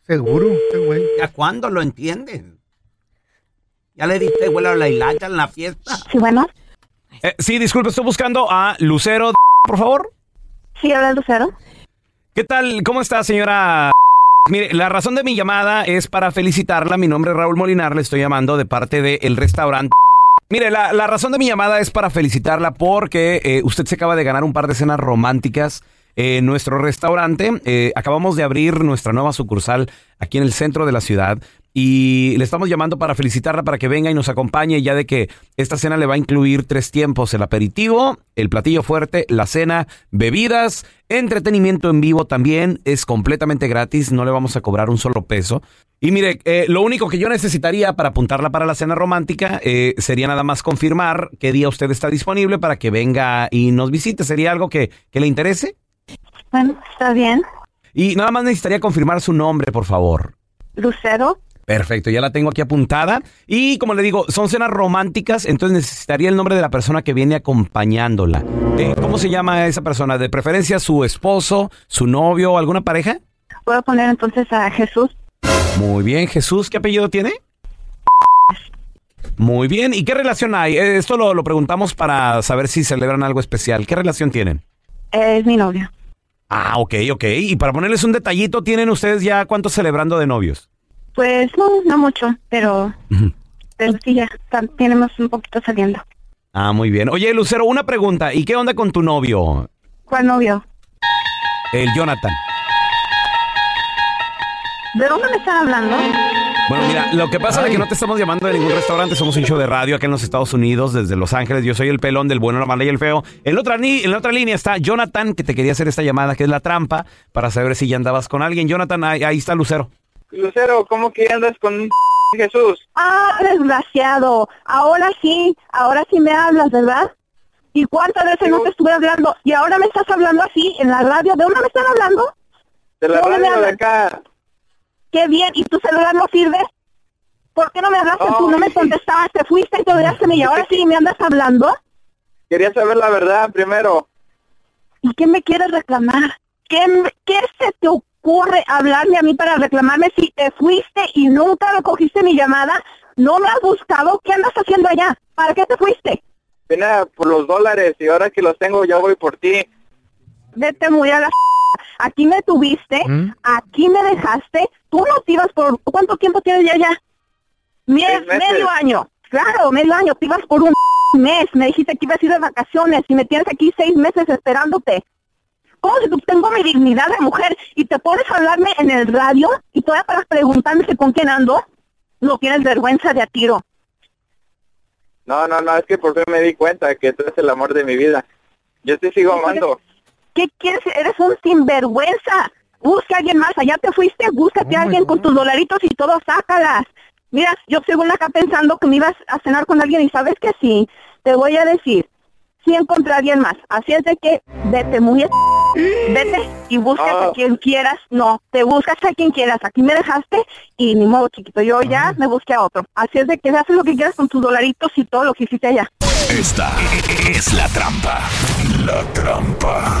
S2: Seguro, este güey.
S21: ¿Ya cuándo lo entiendes? ¿Ya le diste vuelo a la hilacha en la fiesta?
S23: Sí, bueno.
S1: Eh, sí, disculpe, estoy buscando a Lucero, por favor.
S23: Sí, habla Lucero.
S1: ¿Qué tal? ¿Cómo está, señora? Mire, la razón de mi llamada es para felicitarla. Mi nombre es Raúl Molinar, le estoy llamando de parte del restaurante. Mire, la, la razón de mi llamada es para felicitarla porque eh, usted se acaba de ganar un par de cenas románticas en nuestro restaurante. Eh, acabamos de abrir nuestra nueva sucursal aquí en el centro de la ciudad y le estamos llamando para felicitarla para que venga y nos acompañe ya de que esta cena le va a incluir tres tiempos, el aperitivo, el platillo fuerte, la cena, bebidas, entretenimiento en vivo también, es completamente gratis, no le vamos a cobrar un solo peso. Y mire, eh, lo único que yo necesitaría para apuntarla para la cena romántica eh, sería nada más confirmar qué día usted está disponible para que venga y nos visite. ¿Sería algo que, que le interese?
S24: Bueno, está bien.
S1: Y nada más necesitaría confirmar su nombre, por favor.
S24: Lucero,
S1: Perfecto, ya la tengo aquí apuntada. Y como le digo, son cenas románticas, entonces necesitaría el nombre de la persona que viene acompañándola. Eh, ¿Cómo se llama esa persona? ¿De preferencia su esposo, su novio o alguna pareja?
S24: puedo poner entonces a Jesús.
S1: Muy bien, Jesús, ¿qué apellido tiene? Muy bien, ¿y qué relación hay? Eh, Esto lo, lo preguntamos para saber si celebran algo especial. ¿Qué relación tienen?
S24: Es mi novio.
S1: Ah, ok, ok. Y para ponerles un detallito, ¿tienen ustedes ya cuántos celebrando de novios?
S24: Pues no, no mucho, pero, pero sí ya tenemos un poquito saliendo.
S1: Ah, muy bien. Oye, Lucero, una pregunta. ¿Y qué onda con tu novio?
S24: ¿Cuál novio?
S1: El Jonathan.
S24: ¿De dónde me están hablando?
S1: Bueno, mira, lo que pasa es que no te estamos llamando de ningún restaurante, somos un show de radio acá en los Estados Unidos, desde Los Ángeles. Yo soy el pelón del bueno, la mala y el feo. En la otra, en la otra línea está Jonathan, que te quería hacer esta llamada, que es la trampa, para saber si ya andabas con alguien. Jonathan, ahí, ahí está Lucero.
S20: Lucero, ¿cómo que andas con un Jesús?
S24: Ah, desgraciado. Ahora sí, ahora sí me hablas, ¿verdad? ¿Y cuántas veces no te estuve hablando? Y ahora me estás hablando así en la radio. ¿De dónde me están hablando?
S20: De la
S24: ¿Dónde me
S20: radio de acá.
S24: Qué bien. ¿Y tu celular no sirve? ¿Por qué no me hablaste tú? No me contestabas, te fuiste y te olvidaste y ahora sí me andas hablando.
S20: Quería saber la verdad primero.
S24: ¿Y qué me quieres reclamar? ¿Qué, me- qué se te ocurre hablarme a mí para reclamarme si te fuiste y nunca recogiste mi llamada? ¿No me has buscado? ¿Qué andas haciendo allá? ¿Para qué te fuiste?
S20: Vine por los dólares y ahora que los tengo ya voy por ti.
S24: Vete muy a la... Aquí me tuviste, aquí me dejaste, tú no te ibas por... ¿Cuánto tiempo tienes ya allá?
S20: Meses.
S24: medio año, claro, medio año, te ibas por un mes, me dijiste que ibas a ir de vacaciones y me tienes aquí seis meses esperándote. ¿Cómo si tú tengo mi dignidad de mujer y te pones a hablarme en el radio y todavía para preguntarme que con quién ando? No tienes vergüenza de a tiro.
S20: No, no, no, es que por fin me di cuenta que tú eres el amor de mi vida. Yo te sigo amando.
S24: ¿Qué quieres? Eres un sinvergüenza. Busca a alguien más. Allá te fuiste, búscate a alguien con tus dolaritos y todo, sácalas. Mira, yo según acá pensando que me ibas a cenar con alguien y sabes que sí, te voy a decir, sí encontré a alguien más. Así es de que vete muy... Vete y buscas a quien quieras. No, te buscas a quien quieras. Aquí me dejaste y ni modo, chiquito. Yo ya me busqué a otro. Así es de que haces lo que quieras con tus dolaritos y todo lo que hiciste allá.
S25: Esta es la trampa. La trampa.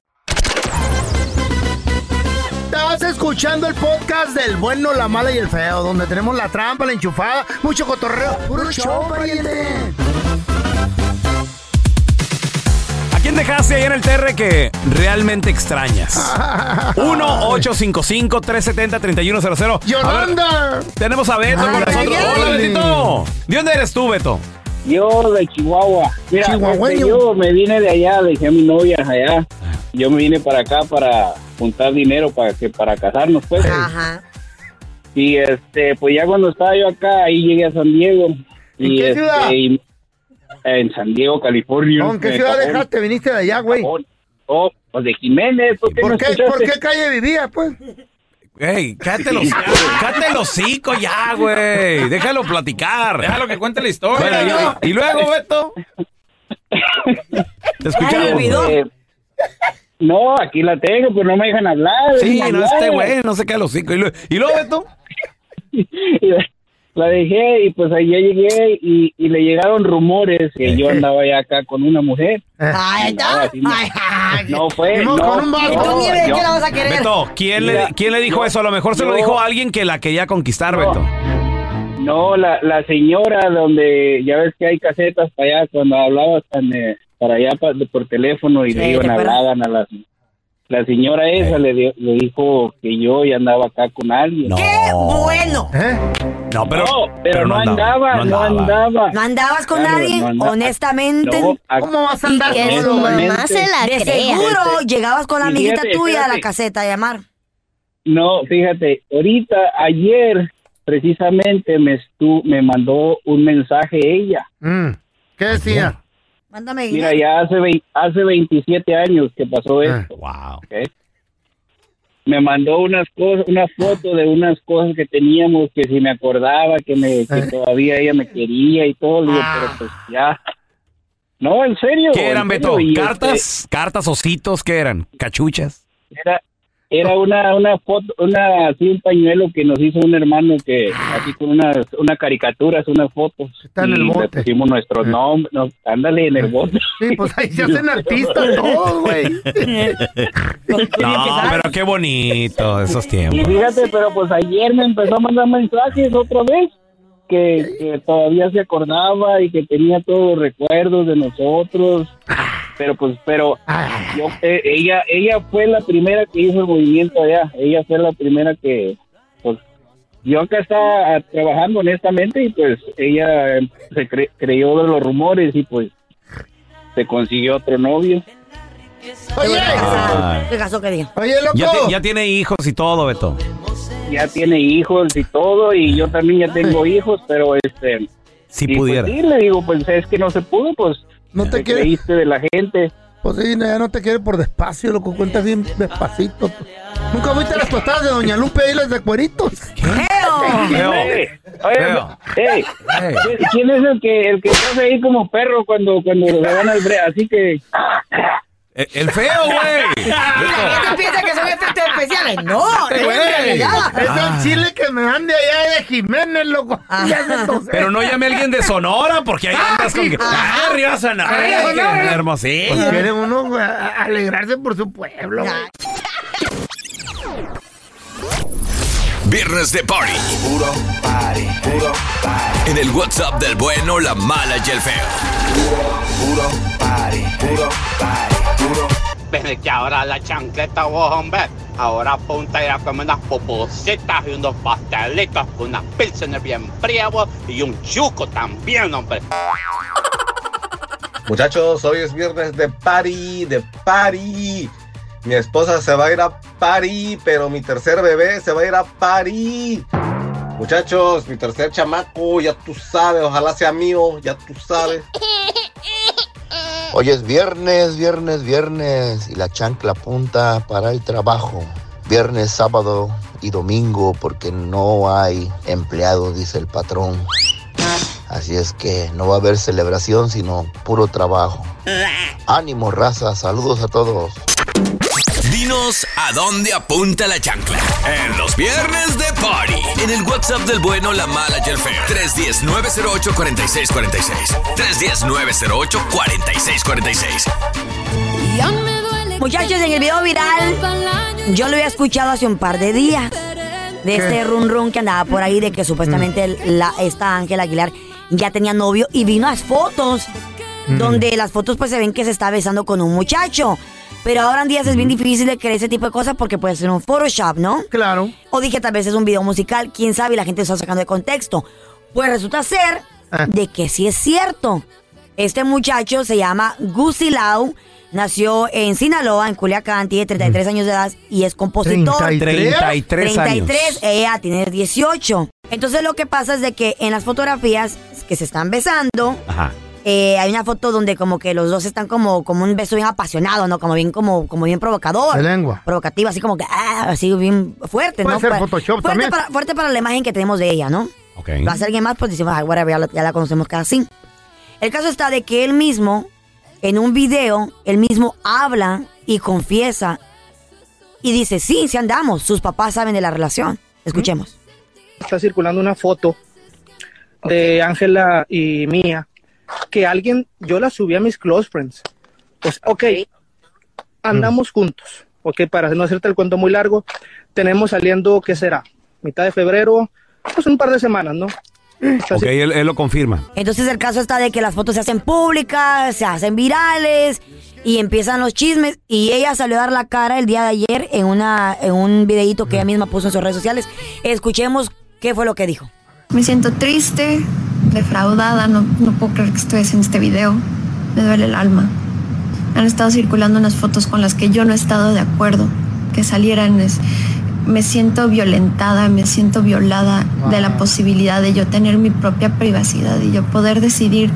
S2: Estás escuchando el podcast del bueno, la mala y el feo, donde tenemos la trampa, la enchufada, mucho cotorreo. ¡Puro show, pariente!
S1: Aquí quién dejaste ahí en el TR que realmente extrañas? 1-855-370-3100.
S2: ¡Yolanda!
S1: tenemos a Beto con nosotros. Hola, Betito. ¿De dónde eres tú, Beto?
S26: Yo de Chihuahua. Mira,
S1: Chihuahueño.
S26: este, yo me vine de allá, dejé a mi novia allá. Yo me vine para acá para juntar dinero para que para casarnos, pues.
S3: Ajá.
S26: Y este, pues ya cuando estaba yo acá, ahí llegué a San Diego.
S2: ¿En
S26: y,
S2: qué
S26: este,
S2: ciudad?
S26: y- en San Diego, California.
S2: ¿Con qué
S26: En
S2: ciudad
S26: Cajón.
S2: dejaste? ¿Viniste de allá, güey?
S26: Oh, pues de Jiménez. ¿Por qué,
S2: ¿Por
S26: no
S2: qué? ¿Por qué calle vivía, pues?
S1: Ey, cállate los, cállate el hocico ya, güey. Déjalo platicar.
S27: Déjalo que cuente la historia.
S1: Bueno, y, y luego, Beto. Te escuchamos.
S26: Eh, no, aquí la tengo, pero no me dejan hablar.
S1: Sí, no,
S26: hablar.
S1: este güey, no se queda el hocico. ¿Y luego, y luego, Beto?
S26: La dejé y pues ahí ya llegué y, y le llegaron rumores que yo andaba ya acá con una mujer.
S3: Ay,
S26: no, no fue. No,
S2: con un vato.
S26: no,
S3: ¿Y tú ni ves
S26: yo-
S3: que la vas a querer?
S1: Beto, ¿quién,
S26: Mira,
S1: le, ¿quién le dijo
S26: yo-
S1: eso? A lo mejor se lo dijo alguien que la quería conquistar, Beto.
S26: No, la, la señora donde ya ves que hay casetas para allá cuando hablabas eh, para allá por teléfono y
S3: Sí,
S26: le iban hablaban a las la señora esa le, le dijo que yo ya andaba acá con alguien.
S3: ¡Qué bueno!
S2: ¿Eh?
S1: No, pero,
S26: No, pero no andaba, no andaba.
S3: ¿No andabas con
S26: Claro,
S3: nadie?
S26: no andaba.
S3: Honestamente.
S2: ¿Cómo vas a andar
S3: que
S2: con
S3: su mamá se la De
S26: crea.
S3: seguro
S26: Este,
S3: llegabas con la amiguita
S26: fíjate,
S3: tuya a la caseta a llamar.
S26: No, fíjate, ahorita, ayer, precisamente me estu me mandó un mensaje ella.
S2: Mm, ¿Qué decía?
S3: Mándame
S26: Mira, ya hace, hace 27 años que pasó
S2: Ah.
S26: esto.
S1: Wow.
S26: ¿ok? Me mandó unas cosas, una foto de unas cosas que teníamos que si me acordaba que me que todavía ella me quería y todo, digo, pero pues ya. No, en serio.
S1: ¿Qué eran,
S26: en
S1: Beto?
S26: este,
S1: ¿Cartas? ¿Cartas, ositos? ¿Qué eran? ¿Cachuchas?
S26: Era, era una, una foto, una, así un pañuelo que nos hizo un hermano que, así con unas, una caricaturas, unas fotos.
S2: Está en
S26: y
S2: el
S26: le
S2: bote.
S26: pusimos nuestros nombres, no, ándale en el bote.
S2: Sí, pues ahí se hacen artistas todos, güey.
S1: No, pero qué bonito esos
S26: Y
S1: tiempos.
S26: fíjate, pero pues ayer me empezó a mandar mensajes otra vez. Que, que todavía se acordaba y que tenía todos los recuerdos de nosotros. Pero pues, pero yo, eh, ella, ella fue la primera que hizo el movimiento allá. Ella fue la primera que, pues, yo acá estaba ah, trabajando honestamente y pues ella eh, se cre- creyó de los rumores y pues se consiguió otro novio.
S2: Oye,
S1: Ay.
S3: ¿Qué caso que diga?
S2: oye, loco.
S1: ya tiene hijos y todo, Beto.
S26: Ya tiene hijos y todo y yo también ya tengo hijos, pero este...
S1: Si
S26: y,
S1: pudiera.
S26: Pues, sí, le digo, pues es que no se pudo, pues
S2: No te
S26: te
S2: quiere.
S26: creíste de la gente.
S2: Pues sí, no, ya no te quiere por despacio, loco. Cuentas bien despacito. ¿Nunca viste las tostadas de Doña Lupe ahí las de cueritos?
S26: Ey, oye. ¿quién es el que el que hace ahí como perro cuando cuando le van al bre? Así que
S1: Eh, El feo, güey.
S3: La gente piensa que son efectos especiales. No, es realidad.
S2: Es
S1: Ah.
S2: un chile que me dan de allá de Jiménez, loco. Tose.
S1: Pero no llame a alguien de Sonora porque ahí andas con que. ¡Ah, arriba Sonora!
S2: Arriba
S1: ¡Qué
S2: Sonora.
S1: qué
S2: Pues
S1: hermosillo!
S2: quiere uno a- alegrarse por su pueblo. güey.
S11: Viernes de Party. Puro party. Puro party. En el WhatsApp del bueno, la mala y el feo. Puro party. Puro party. Puro
S12: Desde que ahora la chancleta vos, hombre. Ahora apunta a ir a comer unas pupusitas y unos pastelitos con unas pilsener bien frías vos, y un chuco también, hombre.
S28: Muchachos, hoy es viernes de party, de party. Mi esposa se va a ir a party, pero mi tercer bebé se va a ir a party. Muchachos, mi tercer chamaco, ya tú sabes, ojalá sea mío, ya tú sabes.
S29: Hoy es viernes, viernes, viernes y la chancla punta para el trabajo. Viernes, sábado y domingo porque no hay empleado, dice el patrón. Así es que no va a haber celebración, sino puro trabajo. Ánimo, raza, saludos a todos.
S11: Dinos a dónde apunta la chancla. En los viernes de Party. En el WhatsApp del bueno, la mala y el feo. 310-908-4646. 310-908-4646.
S3: Muchachos, en el video viral, yo lo había escuchado hace un par de días. De este run run que andaba por ahí, de que supuestamente la, esta Ángela Aguilar ya tenía novio y vino las fotos donde las fotos pues se ven que se está besando con un muchacho. Pero ahora en días es bien difícil de creer ese tipo de cosas porque puede ser un Photoshop, ¿no?
S2: Claro.
S3: O dije tal vez es un video musical, quién sabe, y la gente está sacando de contexto. Pues resulta ser
S2: Ah.
S3: de que sí es cierto. Este muchacho se llama Gusi Lau, nació en Sinaloa, en Culiacán, tiene 33 años de edad y es compositor.
S1: 33 33 años.
S3: 33, ella tiene 18. Entonces lo que pasa es de que en las fotografías que se están besando,
S1: Ajá.
S3: Eh, hay una foto donde como que los dos están como, como un beso bien apasionado, ¿no? Como bien, como, como bien provocador.
S2: De lengua.
S3: Provocativo, así como que, ah, así bien fuerte,
S2: Puede
S3: ¿no?
S2: ser Photoshop
S3: fuerte
S2: también.
S3: Para, fuerte para la imagen que tenemos de ella, ¿no?
S1: Ok.
S3: Va a ser alguien más, pues decimos, ay, whatever, ya, la- ya la conocemos casi. El caso está de que él mismo, en un video, él mismo habla y confiesa y dice, sí, sí andamos, sus papás saben de la relación. Escuchemos.
S27: está circulando una foto de Ángela y mía que alguien, yo la subí a mis close friends. Pues, ok, andamos juntos, ok, para no hacerte el cuento muy largo, tenemos saliendo, ¿qué será? Mitad de febrero, pues un par de semanas, ¿no?
S1: Ok, él, él lo confirma.
S3: Entonces el caso está de que las fotos se hacen públicas, se hacen virales y empiezan los chismes y ella salió a dar la cara el día de ayer en una en un videíto que ella misma puso en sus redes sociales. Escuchemos qué fue lo que dijo.
S30: Me siento triste, defraudada, no, no puedo creer que estoy haciendo este video. Me duele el alma. Han estado circulando unas fotos con las que yo no he estado de acuerdo que salieran. Es- me siento violentada, me siento violada de la posibilidad de yo tener mi propia privacidad y yo poder decidir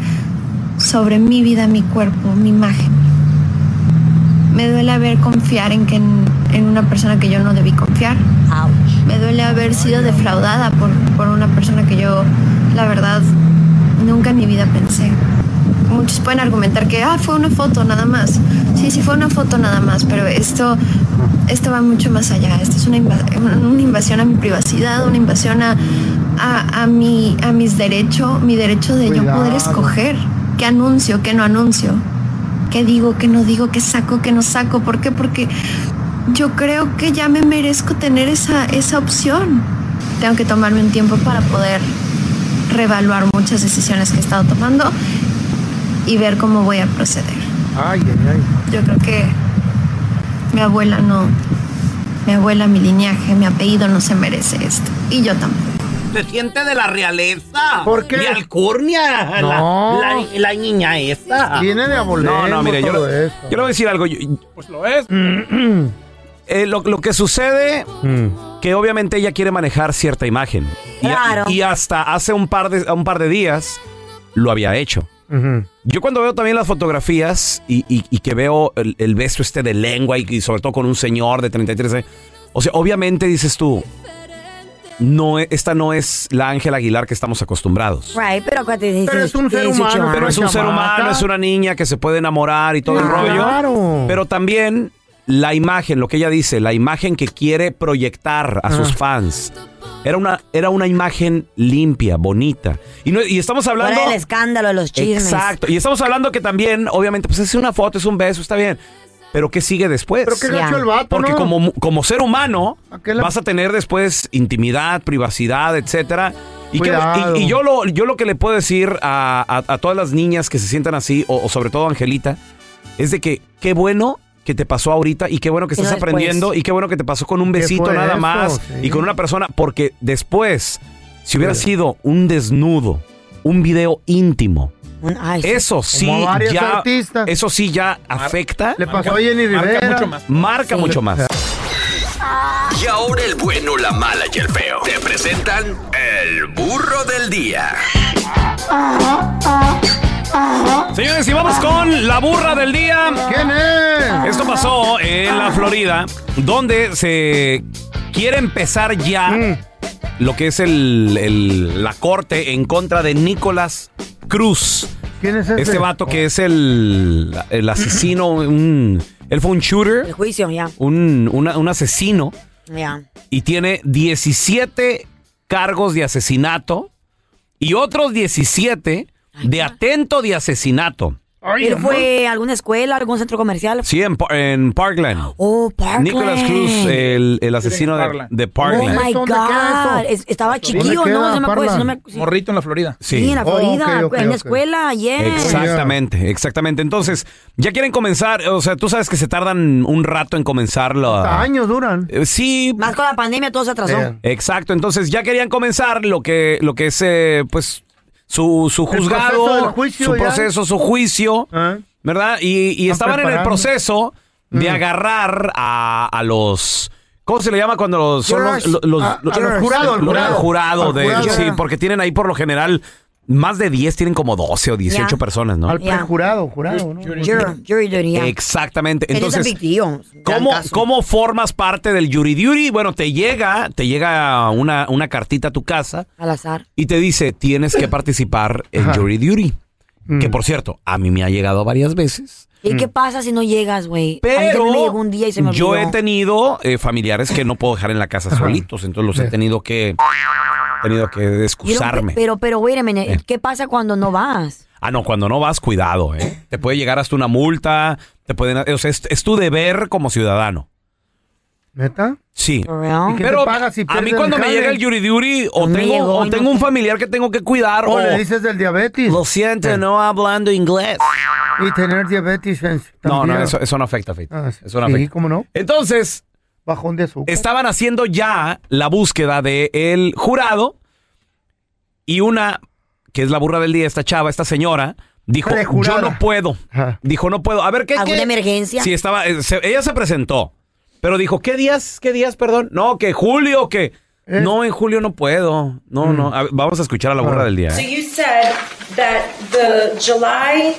S30: sobre mi vida, mi cuerpo, mi imagen. Me duele haber confiar en, que en, en una persona que yo no debí confiar. Me duele haber sido defraudada por, por una persona que yo, la verdad, nunca en mi vida pensé. Muchos pueden argumentar que ah, fue una foto nada más. Sí, sí, fue una foto nada más, pero esto, esto va mucho más allá. Esto es una, una invasión a mi privacidad, una invasión a, a, a mi, a mis derechos, mi derecho de yo poder escoger qué anuncio, qué no anuncio, qué digo, qué no digo, qué saco, qué no saco. ¿Por qué? Porque yo creo que ya me merezco tener esa, esa opción. Tengo que tomarme un tiempo para poder reevaluar muchas decisiones que he estado tomando y ver cómo voy a proceder.
S2: Ay, ay, ay.
S30: Yo creo que mi abuela no, mi abuela, mi linaje, mi apellido no se merece esto. Y yo tampoco.
S21: Se siente de la realeza.
S2: ¿Por qué?
S21: De alcurnia.
S2: No.
S21: La, la- la niña esta.
S2: Viene de abolengo
S1: No, no, mire, yo, yo le voy a decir algo. yo-
S21: Pues lo es.
S1: Eh, lo, lo que sucede, que obviamente ella quiere manejar cierta imagen. Y,
S3: Claro.
S1: y hasta hace un par, de, un par de días lo había hecho. Yo cuando veo también las fotografías y, y- y que veo el, el beso este de lengua y, y sobre todo con un señor de 33 años, o sea, obviamente dices tú, no, e- esta no es la Ángela Aguilar que estamos acostumbrados.
S3: Right, pero acuérdate,
S2: Pero es un ser
S3: 18
S2: humano,
S3: años.
S1: Pero es un ser humano, es una niña que se puede enamorar y todo el rollo.
S2: Claro.
S1: Pero también la imagen, lo que ella dice, la imagen que quiere proyectar a sus fans. Era una, era una imagen limpia, bonita. Y, no- y estamos hablando...
S3: Fuera del escándalo de los chismes.
S1: Exacto. Y estamos hablando que también, obviamente, pues es una foto, es un beso, está bien. Pero ¿qué sigue después?
S2: Pero qué gacho el vato,
S1: Porque
S2: ¿no?
S1: como, como ser humano,
S2: ¿A qué le-
S1: vas a tener después intimidad, privacidad, etcétera. Y, que-
S2: Cuidado.
S1: y- y yo, lo, yo lo que le puedo decir a, a- a todas las niñas que se sientan así, o, o sobre todo a Angelita, es de que qué bueno que te pasó ahorita y qué bueno que
S3: no
S1: estás aprendiendo y qué bueno que te pasó con un
S2: ¿Qué
S1: besito nada
S2: eso?
S1: más
S2: Sí.
S1: y con una persona, porque después, si hubiera sido un desnudo, un video íntimo,
S3: Un- ay, sí.
S1: eso sí ya,
S2: artistas.
S1: eso sí ya afecta,
S2: Le pasó a Jenny Rivera.
S1: marca mucho más.
S11: Y ahora el bueno, la mala y el feo. Te presentan el burro del día.
S1: Señores, y vamos con la burra del día.
S2: ¿Quién es?
S1: Esto pasó en la Florida, donde se quiere empezar ya
S2: Mm.
S1: lo que es el, el- la corte en contra de Nicolás Cruz.
S2: ¿Quién es ese?
S1: Este vato que es el, el asesino, un, él fue un
S3: El
S1: shooter,
S3: juicio, ya.
S1: un, un asesino,
S3: Ya.
S1: y tiene 17 cargos de asesinato y otros 17 de atento de asesinato.
S3: ¿Él fue a alguna escuela, algún centro comercial?
S1: Sí, en, Par- en Parkland.
S3: Oh, Parkland.
S1: Nicholas Cruz, el, el asesino de, de
S3: Oh
S1: Parkland.
S3: my God. Es- estaba chiquillo, ¿no? No me acuerdo. si no me- sí.
S31: Morrito en la Florida.
S3: Sí, en la Florida, en la escuela, yeah.
S1: Exactamente, exactamente. Entonces, ya quieren comenzar, o sea, tú sabes que se tardan un rato en comenzarlo.
S2: Hasta años duran.
S1: Eh, Sí,
S3: Más con la pandemia todo se atrasó.
S1: exacto. Entonces, ya querían comenzar lo que, lo que es, eh, pues, su, su juzgado,
S2: proceso del juicio
S1: su
S2: ya.
S1: proceso, su juicio, ¿verdad? Y, y estaban en el proceso de
S2: Mm.
S1: agarrar a, a los... ¿Cómo se le llama cuando los, son los, los- los-
S2: a los jurados,
S1: de,
S2: jurado.
S1: sí, porque tienen ahí por lo general más de 10, tienen como 12 o 18
S2: Ya.
S1: personas, ¿no?
S2: Al prejurado, jurado, ¿no?
S3: Jury, jury duty, yeah.
S1: Exactamente.
S3: It is a
S1: Entonces,
S3: big deal.
S1: ¿cómo,
S3: Gran caso.
S1: ¿cómo formas parte del jury duty? Bueno, te llega, te llega una, una cartita a tu casa
S3: Al azar.
S1: y te dice, tienes que participar en jury duty.
S2: Mm.
S1: Que por cierto, a mí me ha llegado varias veces.
S3: ¿Y qué pasa si no llegas, güey? A mí también
S1: Pero
S3: me llegó un día y se me
S1: yo
S3: olvidó.
S1: he tenido eh, familiares que no puedo dejar en la casa solitos, entonces los he tenido que tenido que excusarme.
S3: Pero, pero, wait a minute, ¿qué pasa cuando no vas?
S1: Ah, no, cuando no vas, cuidado, ¿eh? Te puede llegar hasta una multa, te pueden, o sea, es, es tu deber como ciudadano.
S2: ¿Neta?
S1: Sí.
S2: ¿Y qué
S1: Pero
S2: te pagas si
S1: a mí cuando me llega el jury duty o tengo,
S2: llegó
S1: o tengo
S2: no
S1: un familiar que tengo que cuidar
S2: O
S1: o
S2: le dices del diabetes.
S1: lo siento, no hablando inglés.
S2: Y tener diabetes. eh,
S1: No, no,
S2: también.
S1: eso, eso no afecta, Fit.
S2: Ah,
S1: Eso no
S2: sí,
S1: afecta.
S2: ¿cómo no?
S1: Entonces,
S2: Bajón de azúcar.
S1: estaban haciendo ya la búsqueda del el jurado y una, que es la burra del día, esta chava, esta señora, dijo, yo no puedo. Dijo, no puedo. A ver, ¿qué?
S3: ¿Alguna
S1: qué?
S3: emergencia?
S1: Sí, estaba, eh, se- ella se presentó, pero dijo, ¿qué días? ¿Qué días, perdón? No, que julio, que... No, en julio no puedo. No, no. A ver, vamos a escuchar a la burra del día.
S32: So
S1: ¿eh?
S32: you said that the July,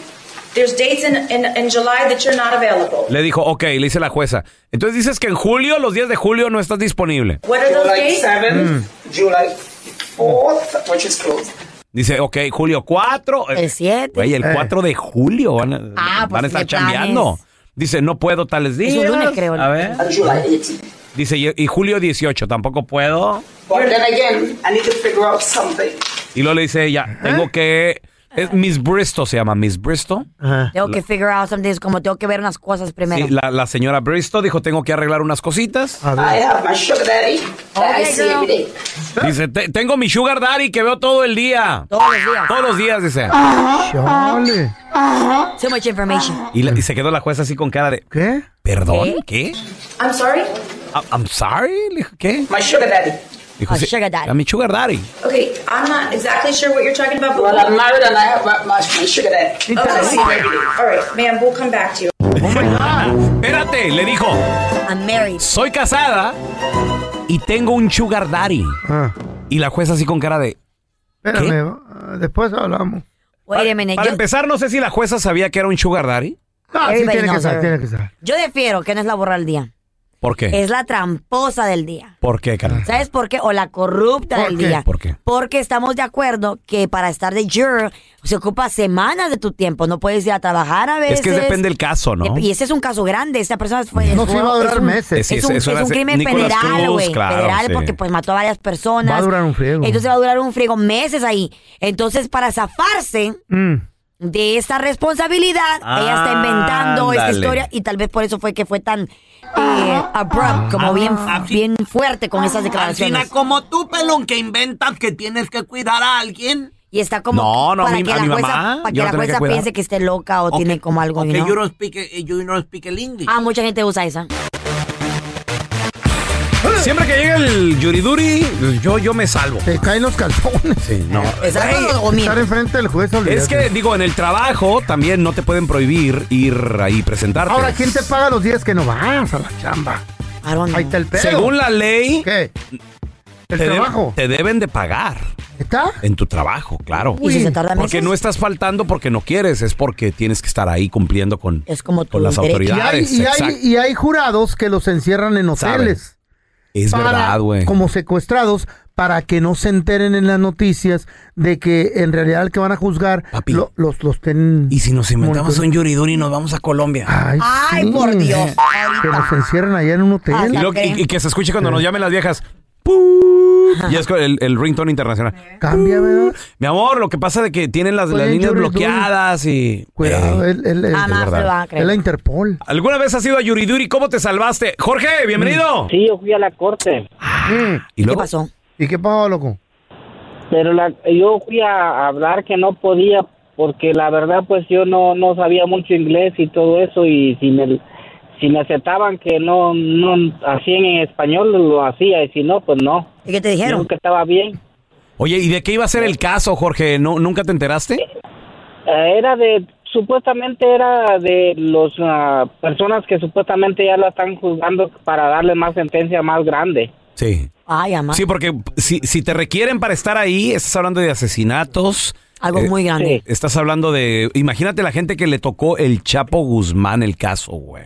S32: there's dates in, in, in July that you're not available.
S1: Le dijo, ok, le dice la jueza. Entonces dices que en julio, los días de julio, no estás disponible.
S32: What are those dates?
S33: July 4th, which is closed.
S1: Dice, ok, julio 4.
S3: El 7.
S1: Güey, el
S2: Eh.
S1: 4 de julio van a,
S3: Ah, pues
S1: van a estar
S3: de planes.
S1: chambeando. Dice, no puedo tales días.
S3: Es un lunes, creo.
S1: A ver.
S33: And July 18th.
S1: Dice, y, y julio 18, tampoco puedo.
S33: But then again, I need to figure out something.
S1: Y luego le dice ella, tengo que... Es Miss Bristol se llama, Miss Bristol.
S3: Tengo que figure out something, es como tengo que ver unas cosas primero.
S1: Sí, la, la señora Bristol dijo, tengo que arreglar unas cositas.
S33: I have my sugar daddy that I
S3: Okay,
S33: see
S3: girl.
S33: every day.
S1: Dice, "Te- tengo mi sugar daddy que veo todo el día.
S3: Todos los días.
S1: Todos los días, dice.
S2: Chale.
S3: So much information.
S1: Y, la- y se quedó la jueza así con cara de...
S2: ¿Qué?
S1: ¿Perdón? ¿Qué?
S32: I'm sorry?
S1: I- I'm sorry. Le dijo, ¿Qué?
S33: My sugar daddy.
S1: Dijo,
S3: A
S1: "Sí,
S3: sugar daddy.
S1: A mi sugar daddy.
S32: Okay, I'm not exactly sure what you're talking about, but
S33: Well, I'm married and I have my, my, my sugar daddy.
S32: Okay, all right, ma'am, we'll come back to you.
S1: Espérate, le dijo,
S3: I'm married.
S1: soy casada y tengo un sugar daddy.
S2: Ah,
S1: Y la jueza así con cara de...
S2: espérame, ah, después hablamos.
S3: Wait a minute.
S1: Para
S3: Yo,
S1: empezar, no sé si la jueza sabía que era un sugar daddy.
S2: Ah, sí, tiene que
S3: her.
S2: tiene que ser.
S3: yo difiero que no es la borra del día.
S1: ¿Por qué?
S3: Es la tramposa del día.
S1: ¿Por qué, carnal?
S3: ¿Sabes por qué? O la corrupta
S2: ¿Por
S3: del
S2: qué?
S3: día.
S1: ¿Por qué?
S3: Porque estamos de acuerdo que para estar de juror se ocupa semanas de tu tiempo. No puedes ir a trabajar a veces.
S1: Es que depende del caso, ¿no?
S3: Y ese es un caso grande. Esta persona fue.
S2: No, sí va a durar
S3: es un-
S2: meses.
S3: Es un, es crimen
S1: Nicolas
S3: federal, güey.
S1: claro,
S3: federal
S1: sí.
S3: porque pues mató a varias personas.
S2: Va a durar un friego.
S3: Entonces va a durar un friego meses ahí. Entonces, para zafarse
S2: Mm.
S3: de esta responsabilidad, ella está inventando esta
S1: Ándale.
S3: historia y tal vez por eso fue que fue tan eh, abrupt, como bien, bien fuerte con esas declaraciones.
S21: como tú, pelón, que inventas que tienes que cuidar a alguien.
S3: Y está como
S1: No, no,
S3: para
S1: mi-
S3: que la jueza,
S1: mamá,
S3: para que la
S1: que
S3: jueza
S1: cuidar.
S3: piense que esté loca o tiene como algo,
S21: Ok,
S3: you know?
S21: you don't speak, eh, you don't speak English.
S3: Ah, mucha gente usa esa.
S1: Siempre que llega el yuriduri, pues, yo, yo me salvo.
S2: Te caen los calzones.
S1: Sí, no.
S3: ¿Esa
S1: Güey,
S3: o miel?
S2: Estar enfrente del juez,
S1: Es que, digo, en el trabajo también no te pueden prohibir ir ahí y presentarte.
S2: Ahora, ¿quién te paga los días que no vas a la chamba? Ahí está el pedo.
S1: Según la ley,
S2: ¿Qué? ¿El
S1: te,
S2: trabajo?
S1: te deben de pagar
S2: ¿Está?
S1: en tu trabajo, claro.
S3: ¿Y si se tarda
S1: Porque
S3: meses?
S1: no estás faltando porque no quieres, es porque tienes que estar ahí cumpliendo con,
S3: Es como
S1: con las
S3: derecho.
S2: Y hay,
S1: autoridades.
S2: y, hay, y hay jurados que los encierran en
S1: Saben. Es
S2: para-
S1: verdad, güey.
S2: Como secuestrados para que no se enteren en las noticias de que en realidad el que van a juzgar
S1: Papi.
S2: lo- los, los ten...
S1: Y si nos inventamos un yuriduri y nos vamos a Colombia.
S2: Ay,
S3: Ay,
S2: sí.
S3: por Dios.
S2: Que nos encierran allá en un hotel.
S1: Y, lo-
S3: creen.
S1: y- y que se escuche cuando nos llamen las viejas. Ya es el, el ringtone internacional.
S2: Cambia, ¿verdad?
S1: Mi amor, lo que pasa es que tienen las, las
S2: Oye,
S1: líneas bloqueadas y...
S2: Cuidado,
S1: Eh,
S2: él, él- él-
S1: Jamás
S2: es
S1: se
S2: verdad.
S1: va a creer.
S2: Es la Interpol.
S1: ¿Alguna vez has ido a Yuriduri? ¿Cómo te salvaste? Jorge, bienvenido.
S34: Sí, yo fui a la corte.
S1: ¿Y luego?
S3: pasó?
S2: ¿Y qué pasó, loco?
S34: Pero la, yo fui a hablar que no podía porque la verdad pues yo no, no sabía mucho inglés y todo eso y si me, si me aceptaban que no, no hacían en español lo hacía y si no pues no.
S3: ¿Y qué te dijeron?
S34: que estaba bien.
S1: Oye, ¿y de qué iba a ser el caso, Jorge? ¿No, ¿Nunca te enteraste?
S34: Eh, era de, supuestamente era de los ah, personas que supuestamente ya la están juzgando para darle más sentencia más grande.
S1: Sí.
S3: Ay, amá.
S1: Sí, porque si, si te requieren para estar ahí, estás hablando de asesinatos.
S3: Algo muy grande.
S1: Estás hablando de... Imagínate la gente que le tocó el Chapo Guzmán el caso, güey.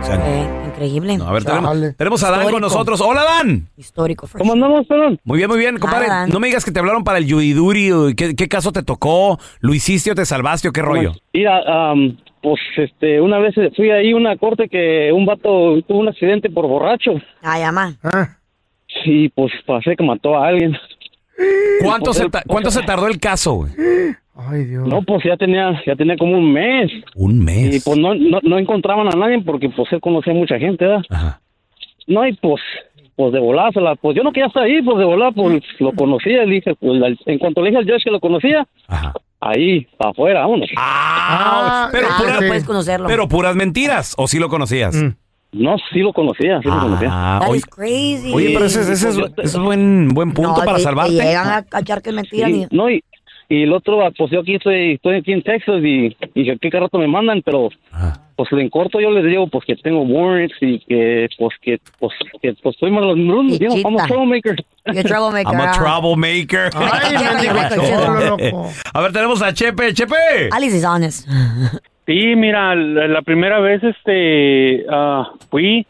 S1: O sea,
S3: Eh, increíble.
S1: no, a ver, tenemos, tenemos a Dan con nosotros. Hola, Dan.
S3: Histórico.
S1: ¿Cómo andamos, Muy bien, muy bien, compadre.
S3: Dan.
S1: No me digas que te hablaron para el Yuiduri. ¿Qué, ¿Qué caso te tocó? ¿Lo hiciste o te salvaste o qué rollo?
S31: Mira, am, pues este, una vez fui ahí a una corte que un vato tuvo un accidente por borracho.
S3: Ay, amá.
S31: Y pues pasé que mató a alguien.
S1: ¿Cuánto,
S31: Pues,
S1: se,
S31: él-
S1: ¿Cuánto se tardó el caso, güey?
S2: Ay, Dios.
S31: No, pues ya tenía, ya tenía como un mes.
S1: Un mes.
S31: Y pues no, no, no encontraban a nadie porque pues él conocía a mucha gente, ¿verdad? No, y pues, pues de volásela, pues yo no quería estar ahí, pues de volar, pues lo conocía, le dije, pues en cuanto le dije al Josh que lo conocía, ahí, para afuera, vámonos.
S1: Ah, pero, pura-
S3: puedes conocerlo.
S1: pero puras mentiras. ¿O sí lo conocías?
S31: No, sí lo conocía, sí lo conocía.
S1: Ah,
S3: That
S1: oye,
S3: is crazy.
S1: oye, pero ese, ese es, ese es buen, buen punto
S3: No,
S1: para
S3: te-
S1: salvarte.
S3: Te llegan a cachar que es mentira.
S31: Sí,
S3: ni-
S31: no, y, y el otro, pues yo aquí estoy, estoy aquí en Texas y, y que qué rato me mandan, pero pues en corto yo les digo pues que tengo warrants y que pues que pues que pues soy malo, no, digo, I'm a troublemaker.
S3: You're troublemaker.
S1: I'm a
S3: ah.
S1: troublemaker.
S3: Ay.
S1: A ver, tenemos a Chepe. Chepe.
S3: Alice is honest.
S35: Sí, mira, la, la primera vez este ah, fui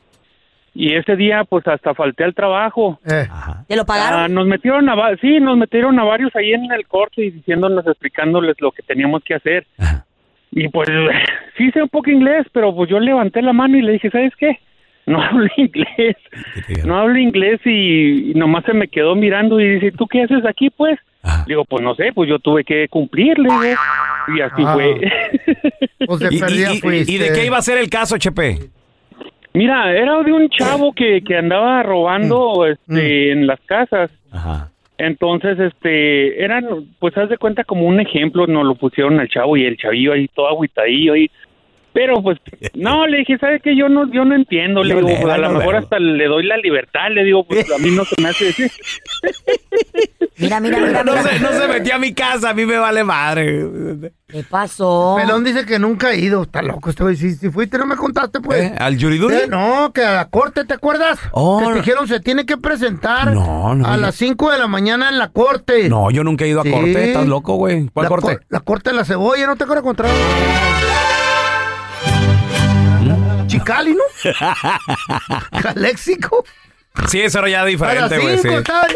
S35: y ese día pues hasta falté al trabajo.
S3: ¿Te lo pagaron?
S35: Ah, nos metieron a va- sí, nos metieron a varios ahí en el corte y diciéndonos, explicándoles lo que teníamos que hacer. Y pues sí sé un poco inglés, pero pues yo levanté la mano y le dije, ¿sabes qué? No hablo inglés. No hablo inglés y, y nomás se me quedó mirando y dice, ¿tú qué haces aquí pues? Digo, pues no sé, pues yo tuve que cumplirle. ¿eh? Y así
S2: Ah.
S35: fue.
S2: Pues de
S1: ¿Y, y de qué iba a ser el caso, Chepe?
S35: Mira, era de un chavo que, que andaba robando este, en las casas. Entonces, este, eran, pues haz de cuenta como un ejemplo, nos lo pusieron al chavo y el chavillo ahí todo agüitadillo ahí. Pero pues, no, le dije, ¿sabe qué? Yo no, yo no entiendo, le
S1: Yo
S35: digo, pues, a lo
S1: no
S35: mejor hasta le doy la libertad, le digo, pues a mí no se me hace
S3: Mira, mira, mira.
S1: No
S3: mira.
S1: se, no se metió a mi casa, a mí me vale madre.
S3: ¿Qué pasó?
S2: Pelón dice que nunca ha ido. Está loco güey. Si, si fuiste, no me contaste, pues.
S1: ¿Eh? ¿Al Yuriduri?
S2: Eh, no, que a la corte, ¿te acuerdas?
S1: Oh,
S2: que te
S1: no.
S2: dijeron se tiene que presentar
S1: No, no,
S2: a las 5 de la mañana en la corte.
S1: No, yo nunca he ido a
S2: Sí.
S1: corte. ¿Estás loco, güey? ¿Cuál
S2: la
S1: corte?
S2: cor- la corte de la cebolla, ¿no te acuerdas encontrar? Chicali, ¿no? Caléxico.
S1: Sí, eso era ya diferente, güey. sí.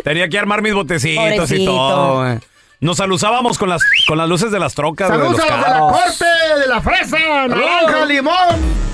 S1: Tenía que armar mis botecitos y todo, güey. Nos saludábamos con las, con las luces de las trocas, güey, de
S2: Saludos
S1: los
S2: a los de la corte de la fresa, naranja, limón.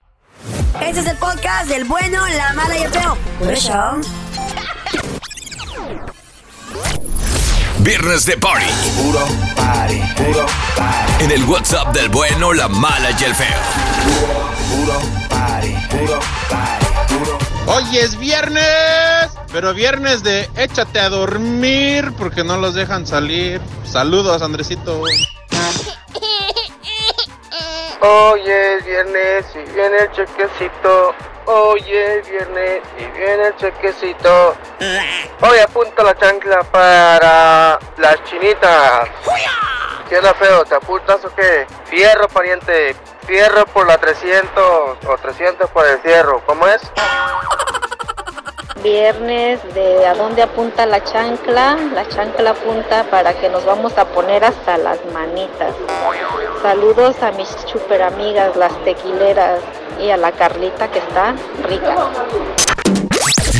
S3: Este es el podcast del bueno, la mala y el feo. Por eso.
S11: Viernes de Party. Puro party. Puro party. En el WhatsApp del bueno, la mala y el feo.
S36: Puro party. Puro party. Puro. Hoy es viernes, pero viernes de échate a dormir porque no los dejan salir. Saludos, Andresito.
S37: Hoy es viernes y viene el chequecito. Hoy es viernes y viene el chequecito. Hoy apunta la chancla para las chinitas. ¿Qué onda, feo? ¿Te apuntas o qué? Fierro, pariente. Fierro por la 300 o 300 por el fierro. ¿Cómo es?
S38: Viernes de a dónde apunta la chancla. La chancla apunta para que nos vamos a poner hasta las manitas. Saludos a mis super amigas, las tequileras, y a la Carlita que está rica.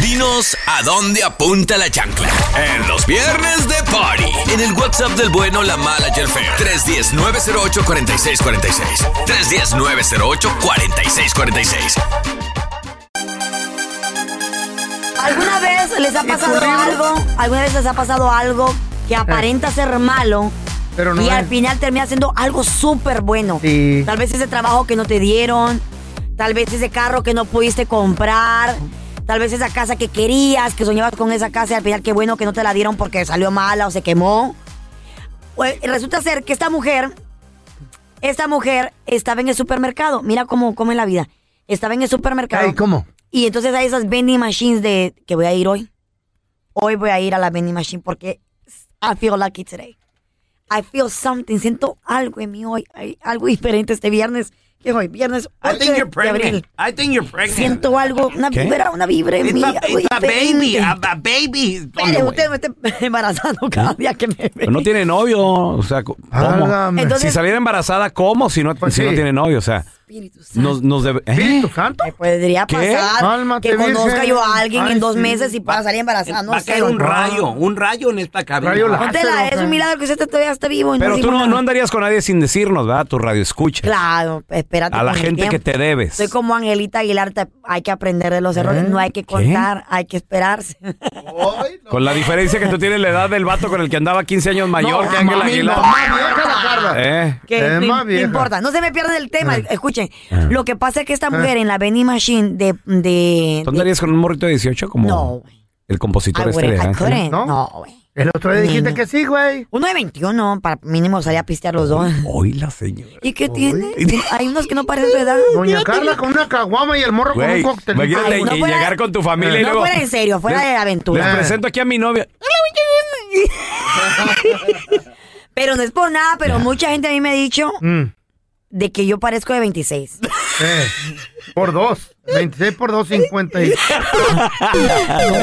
S11: Dinos a dónde apunta la chancla. En los viernes de Party. En el WhatsApp del bueno, la mala y el feo. 310-908-4646. 310-908-4646.
S3: ¿Alguna vez les ha pasado algo? ¿Alguna vez les ha pasado algo que aparenta ser malo?
S2: Pero no
S3: y
S2: es.
S3: al final termina siendo algo súper bueno.
S2: Sí.
S3: Tal vez ese trabajo que no te dieron, tal vez ese carro que no pudiste comprar, tal vez esa casa que querías, que soñabas con esa casa y al final qué bueno que no te la dieron porque salió mala o se quemó. Pues, resulta ser que esta mujer, esta mujer estaba en el supermercado. Mira cómo, cómo es la vida. Estaba en el supermercado.
S2: Ey, ¿cómo?
S3: Y entonces hay esas vending machines de que voy a ir hoy. Hoy voy a ir a la vending machine porque I feel lucky today. I feel something. Siento algo en mí hoy. Hay algo diferente este viernes. Que hoy, viernes
S21: I
S3: 8
S21: think
S3: de-
S21: you're
S3: de abril.
S21: pregnant. I think you're pregnant.
S3: Siento algo, una
S21: ¿Qué?
S3: vibra, una vibra en
S21: It's
S3: mí.
S21: a,
S3: algo
S21: it's a baby,
S3: diferente.
S21: a, a baby. is on the
S3: Mire,
S21: way.
S3: usted me está embarazando cada día que me ve.
S1: Pero no tiene novio, o sea, ¿cómo?
S3: Entonces-
S1: si saliera embarazada, ¿cómo? Si no, si no
S2: sí.
S1: tiene novio, o sea, nos, nos debe... ¿eh?
S3: Me podría
S1: ¿Qué?
S3: pasar
S2: Cálmate,
S3: que conozca yo a alguien
S2: Ay,
S3: en dos
S2: sí.
S3: meses y pueda salir embarazada. No
S21: Va a
S3: sé.
S21: caer un rayo, un rayo en esta cabina.
S2: Rayo
S3: es un milagro que usted todavía esté vivo. Y
S1: Pero
S3: no
S1: tú no, no andarías con nadie sin decirnos, ¿verdad? Tu radio escucha.
S3: Claro, espérate.
S1: A la gente que te debes.
S3: Soy como Angelita Aguilar, te- hay que aprender de los errores,
S1: ¿Eh?
S3: no hay que
S1: ¿Qué?
S3: contar, hay que esperarse.
S1: Con la diferencia que tú tienes la edad del vato con el que andaba 15 años mayor que Ángel Aguilar.
S2: no, más vieja la Carla.
S1: ¿Eh?
S2: Es
S3: no, importa, no se me pierdan el tema. Escuchen,
S1: Ah.
S3: lo que pasa es que esta mujer en la vending machine de. de,
S1: ¿Tú andarías con un morrito de 18 como
S3: No,
S1: el compositor
S3: I
S1: este de.
S2: ¿No?
S3: No, güey.
S2: El otro día dijiste que sí, güey.
S3: Uno de 21, para mínimo salía a pistear los dos.
S1: Hoy la señora.
S3: ¿Y qué tiene? Hay unos que no parecen su edad.
S2: Doña Carla con una caguama y el morro con
S1: Güey,
S2: un cóctel.
S1: imagínate
S3: Ay, no
S1: y
S3: fuera-
S1: llegar con tu familia y
S3: no fuera en serio, fuera de aventura.
S1: Les presento aquí a mi novia.
S3: Pero no es por nada, pero mucha gente a mí me ha dicho
S2: Mm,
S3: de que yo parezco de 26.
S2: eh, por dos. 26 por 2, 50. Y...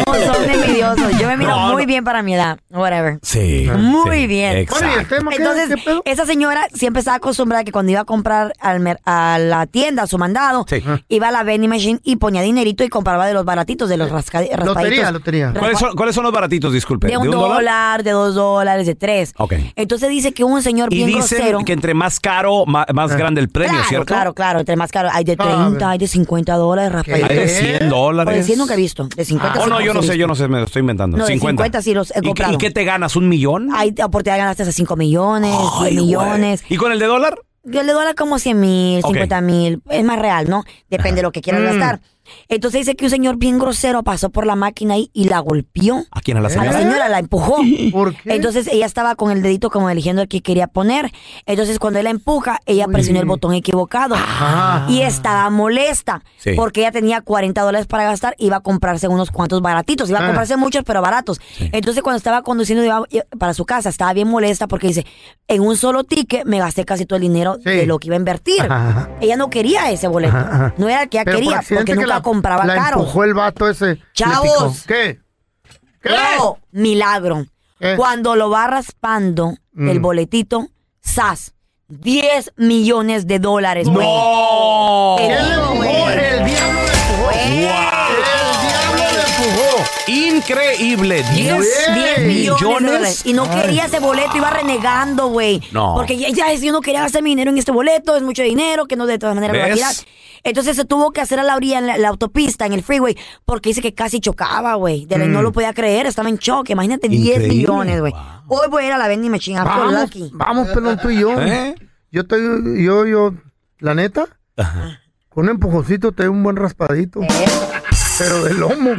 S3: ¿Cómo son envidiosos? Yo me miro
S1: No,
S3: muy
S1: no.
S3: bien para mi edad. Whatever.
S1: Sí.
S3: Muy
S1: sí,
S3: bien.
S1: exacto.
S2: ¿y?
S3: Entonces, esa señora siempre estaba acostumbrada que cuando iba a comprar al mer- a la tienda, a su mandado,
S1: Sí.
S3: iba a la vending machine y ponía dinerito y compraba de los baratitos, de los rasca- raspaditos.
S2: Lotería, lotería.
S1: ¿Cuáles son, ¿Cuáles son los baratitos, disculpe?
S3: De un, dólar? de dos dólares, de tres.
S1: Ok.
S3: Entonces dice que un señor
S1: Y
S3: bien
S1: dicen
S3: grosero.
S1: que entre más caro, más, grande el premio,
S3: claro,
S1: ¿cierto?
S3: claro, claro. Entre más caro. Hay de
S2: Ah,
S3: 30, hay de 50 dólares, raspaditos.
S1: Hay de 100 dólares.
S3: O de 100 nunca he visto. De 50
S1: Oh,
S3: sí
S1: no, yo no sé,
S3: visto.
S1: yo no sé, me lo estoy inventando.
S3: No, de
S1: 50.
S3: 50 sí los he
S1: ¿Y, qué-
S3: comprado.
S1: ¿Y qué te ganas? ¿Un millón?
S3: Hay oportunidad de ganarte hasta 5 millones, 10
S1: Ay,
S3: millones.
S1: güey. ¿Y con el de dólar?
S3: Yo le doy como 100 mil,
S1: Ok.
S3: 50 mil. Es más real, ¿no? Depende de lo que quieras
S2: Mm.
S3: gastar. Entonces dice que un señor bien grosero pasó por la máquina y, y la golpeó.
S1: ¿A quién? ¿A la
S3: A
S1: señora?
S3: la señora la empujó.
S2: ¿Por qué?
S3: Entonces ella estaba con el dedito como eligiendo el que quería poner. Entonces cuando él la empuja, ella presionó el botón equivocado.
S2: Ah.
S3: Y estaba molesta.
S1: Sí.
S3: Porque ella tenía 40 dólares para gastar. Iba a comprarse unos cuantos baratitos. Iba a
S2: Ah.
S3: comprarse muchos, pero baratos. Entonces cuando estaba conduciendo iba- para su casa, estaba bien molesta porque dice, en un solo ticket me gasté casi todo el dinero
S2: Sí.
S3: de lo que iba a invertir.
S2: Ajá.
S3: Ella no quería ese boleto.
S2: Ajá.
S3: No era el que ella
S2: Pero por
S3: quería,
S2: accidente
S3: porque
S2: que
S3: nunca compraba
S2: la
S3: caro.
S2: empujó el vato ese.
S3: Chavos.
S2: ¿Qué? ¿Qué?
S3: Milagro.
S2: ¿Qué?
S3: Cuando lo va raspando
S2: Mm.
S3: el boletito, ¡zas! 10 millones de dólares, güey.
S1: ¡No!
S2: ¿Quién
S1: Increíble. 10,
S3: 10 millones, de dólares. Y no
S1: Ay.
S3: quería ese boleto, iba renegando, güey.
S1: No.
S3: Porque ya, ya yo no quería gastar mi dinero en este boleto, es mucho dinero, que no de todas maneras lo va a tirar. Entonces se tuvo que hacer a la orilla en la, la autopista, en el freeway, porque dice que casi chocaba, güey. La-
S2: Mm.
S3: No lo podía creer, estaba en shock. Imagínate, 10
S2: Increíble.
S3: millones, güey. Hoy voy a ir a la vending machine,
S2: Vamos,
S3: lucky.
S2: vamos, pelón, tú y yo.
S3: ¿Eh?
S2: Yo estoy, yo, yo, la neta, con un empujoncito te doy un buen raspadito. Pero de lomo.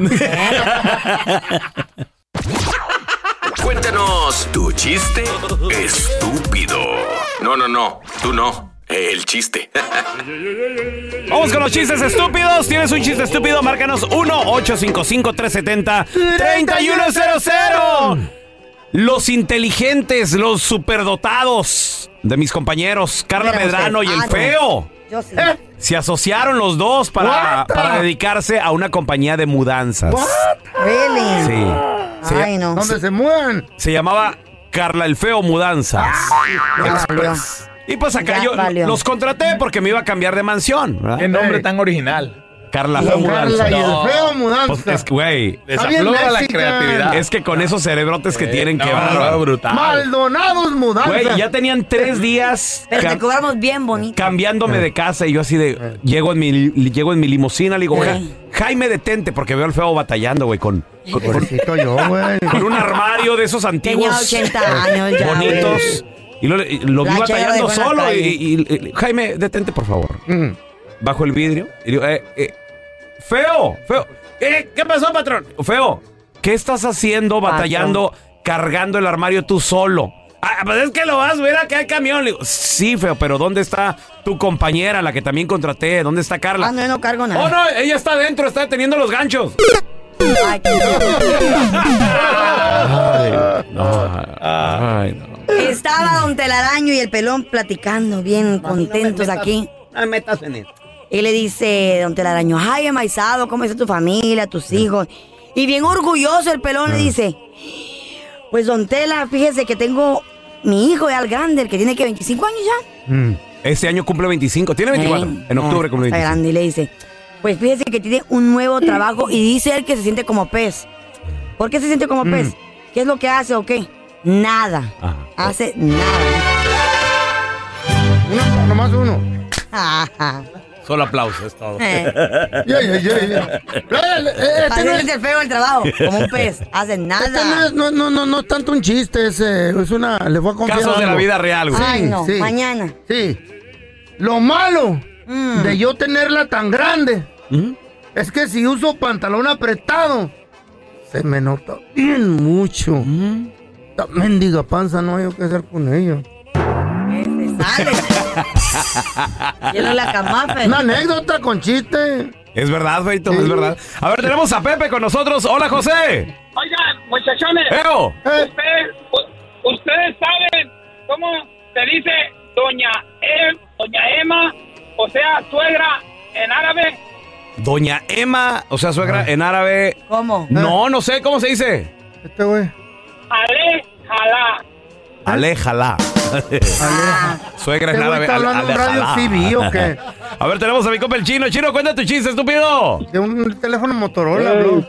S11: Cuéntanos tu chiste estúpido. No, no, no, tú no. El chiste.
S1: Vamos con los chistes estúpidos. ¿Tienes un chiste estúpido? Márcanos 1-855-370-3100. Los inteligentes, los superdotados de mis compañeros, Carla Medrano y el
S3: Ah, no.
S1: feo.
S3: Yo sí.
S1: Se asociaron los dos para, dedicarse a una compañía de mudanzas.
S3: Really?
S1: Sí. Se,
S3: Ay, no.
S2: ¿Dónde se muevan?
S1: se llamaba Carla el Feo Mudanzas. Express. Y pues acá
S3: Ya
S1: yo
S3: valió.
S1: los contraté porque me iba a cambiar de mansión. ¿verdad?
S39: Qué nombre tan original.
S1: Carla Feo
S2: el
S1: Mudanzas.
S2: Carla y el feo mudanza.
S1: Pues es que, güey.
S39: La creatividad.
S1: Es que con esos cerebrotes que tienen, que
S39: no,
S1: bárbaro.
S39: brutal.
S2: Maldonados mudanza.
S1: Güey, ya tenían tres días
S3: Pero te cobramos bien bonito.
S1: cambiándome de casa y yo así de llego en mi llego en mi limusina, le digo, "Ja- Jaime, detente porque veo al feo batallando, güey, con con, con-
S2: Pobrecito yo, güey.
S1: con un armario de esos antiguos
S3: Tenía 80 años ya,
S1: bonitos. Y lo, vi batallando solo
S3: calle.
S1: y, y- y- Jaime, detente por favor.
S2: Mm.
S1: Bajo el vidrio y digo, eh, eh, feo, feo. Eh, ¿Qué pasó, patrón? Feo, ¿qué estás haciendo batallando, cargando el armario tú solo? Ah, pues es que lo vas a ver acá el camión. Le digo, sí, feo, pero ¿dónde está tu compañera, la que también contraté? ¿Dónde está Carla?
S3: Ah, no, yo no cargo nada.
S1: Oh, no, ella está adentro, está deteniendo los ganchos.
S3: Ay, qué-
S1: Ay, no, ay, no.
S3: Estaba Don Telaraño y el pelón platicando, bien contentos aquí.
S21: No me metas en eso.
S3: Y le dice Don Telaraño, ay, enmaizado, ¿cómo está tu familia, tus hijos? Y bien orgulloso el pelón le dice, pues Don Tela, fíjese que tengo mi hijo ya al grande, el que tiene que 25 años ya.
S1: Mm. Este año cumple 25, tiene 24.
S3: Eh,
S1: en octubre
S3: eh,
S1: cumple
S3: está
S1: 25.
S3: grande y le dice, pues fíjese que tiene un nuevo trabajo y dice él que se siente como pez. ¿Por qué se siente como
S2: Mm.
S3: pez? ¿Qué es lo que hace o qué? Nada. Hace nada.
S2: Uno, nomás uno.
S1: Solo aplauso, es todo.
S3: Eh.
S2: Ya, ya, ya, ya. Eh, eh, Este no es,
S3: el feo el trabajo, como un pez. Hace nada.
S2: este no es, no, no, no, no es tanto un chiste, es, eh, es una, le voy a confiar
S1: Casos de la
S2: algo.
S1: vida real, güey.
S3: Ay, no, mañana.
S2: Sí. Lo malo
S3: Mm.
S2: de yo tenerla tan grande es que si uso pantalón apretado, se me nota bien mucho. Esta mendiga panza no hay que hacer con ella.
S3: Sale. La camafe.
S2: Una anécdota con chiste.
S1: Es verdad, Feito, es verdad. A ver, tenemos a Pepe con nosotros. Hola, José.
S40: Oigan, muchachones.
S1: Eo.
S40: Ustedes, ustedes saben cómo se dice doña em, doña Emma, o sea, suegra en árabe.
S1: Doña Emma, o sea, suegra en árabe.
S3: ¿Cómo?
S1: No, no sé, ¿cómo se dice?
S2: Este güey.
S40: Ale, jalá.
S1: Aléjala. Suegra en
S2: Este güey
S1: árabe.
S2: está hablando en radio
S1: aléjala.
S2: CB, ¿o qué?
S1: A ver, tenemos a mi compa el chino. Chino, cuenta tu chiste, estúpido.
S2: De un teléfono Motorola,
S31: Ey.
S2: bro.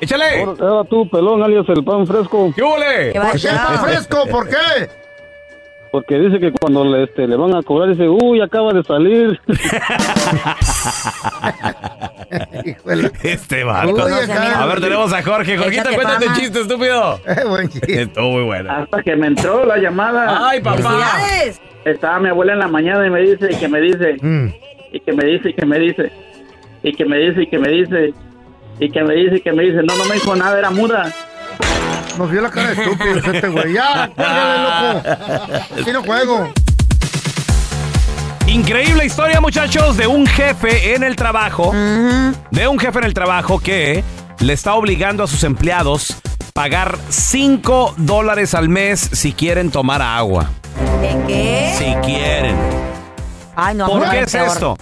S1: Échale.
S31: Era tú, pelón, alias el pan fresco.
S1: ¿Qué huele?
S3: ¿Qué va a
S2: fresco? ¿Por qué?
S31: Porque dice que cuando le, este, le van a cobrar, dice, uy, acaba de salir.
S1: Este
S2: acá.
S1: A ver, tenemos a Jorge. Jorgito, tu
S3: fama.
S1: chiste, estúpido.
S2: Eh, buen chiste.
S1: Estuvo muy bueno.
S41: Hasta que me entró la llamada.
S1: Ay, papá.
S41: Estaba mi abuela en la mañana y me dice, y que me dice,
S2: Mm.
S41: y que me dice, y que me dice, y que me dice, y que me dice, y que me dice, y que me dice, no, no me dijo nada, era muda.
S2: Nos vio la cara de estúpidos este güey. Ya, cuélgale, loco. Así no juego.
S1: Increíble historia, muchachos, de un jefe en el trabajo. De un jefe en el trabajo que le está obligando a sus empleados pagar 5 dólares al mes si quieren tomar agua.
S3: ¿De qué?
S1: Si quieren.
S3: Ay, no,
S1: ¿Por
S3: no,
S1: qué es
S3: peor.
S1: esto?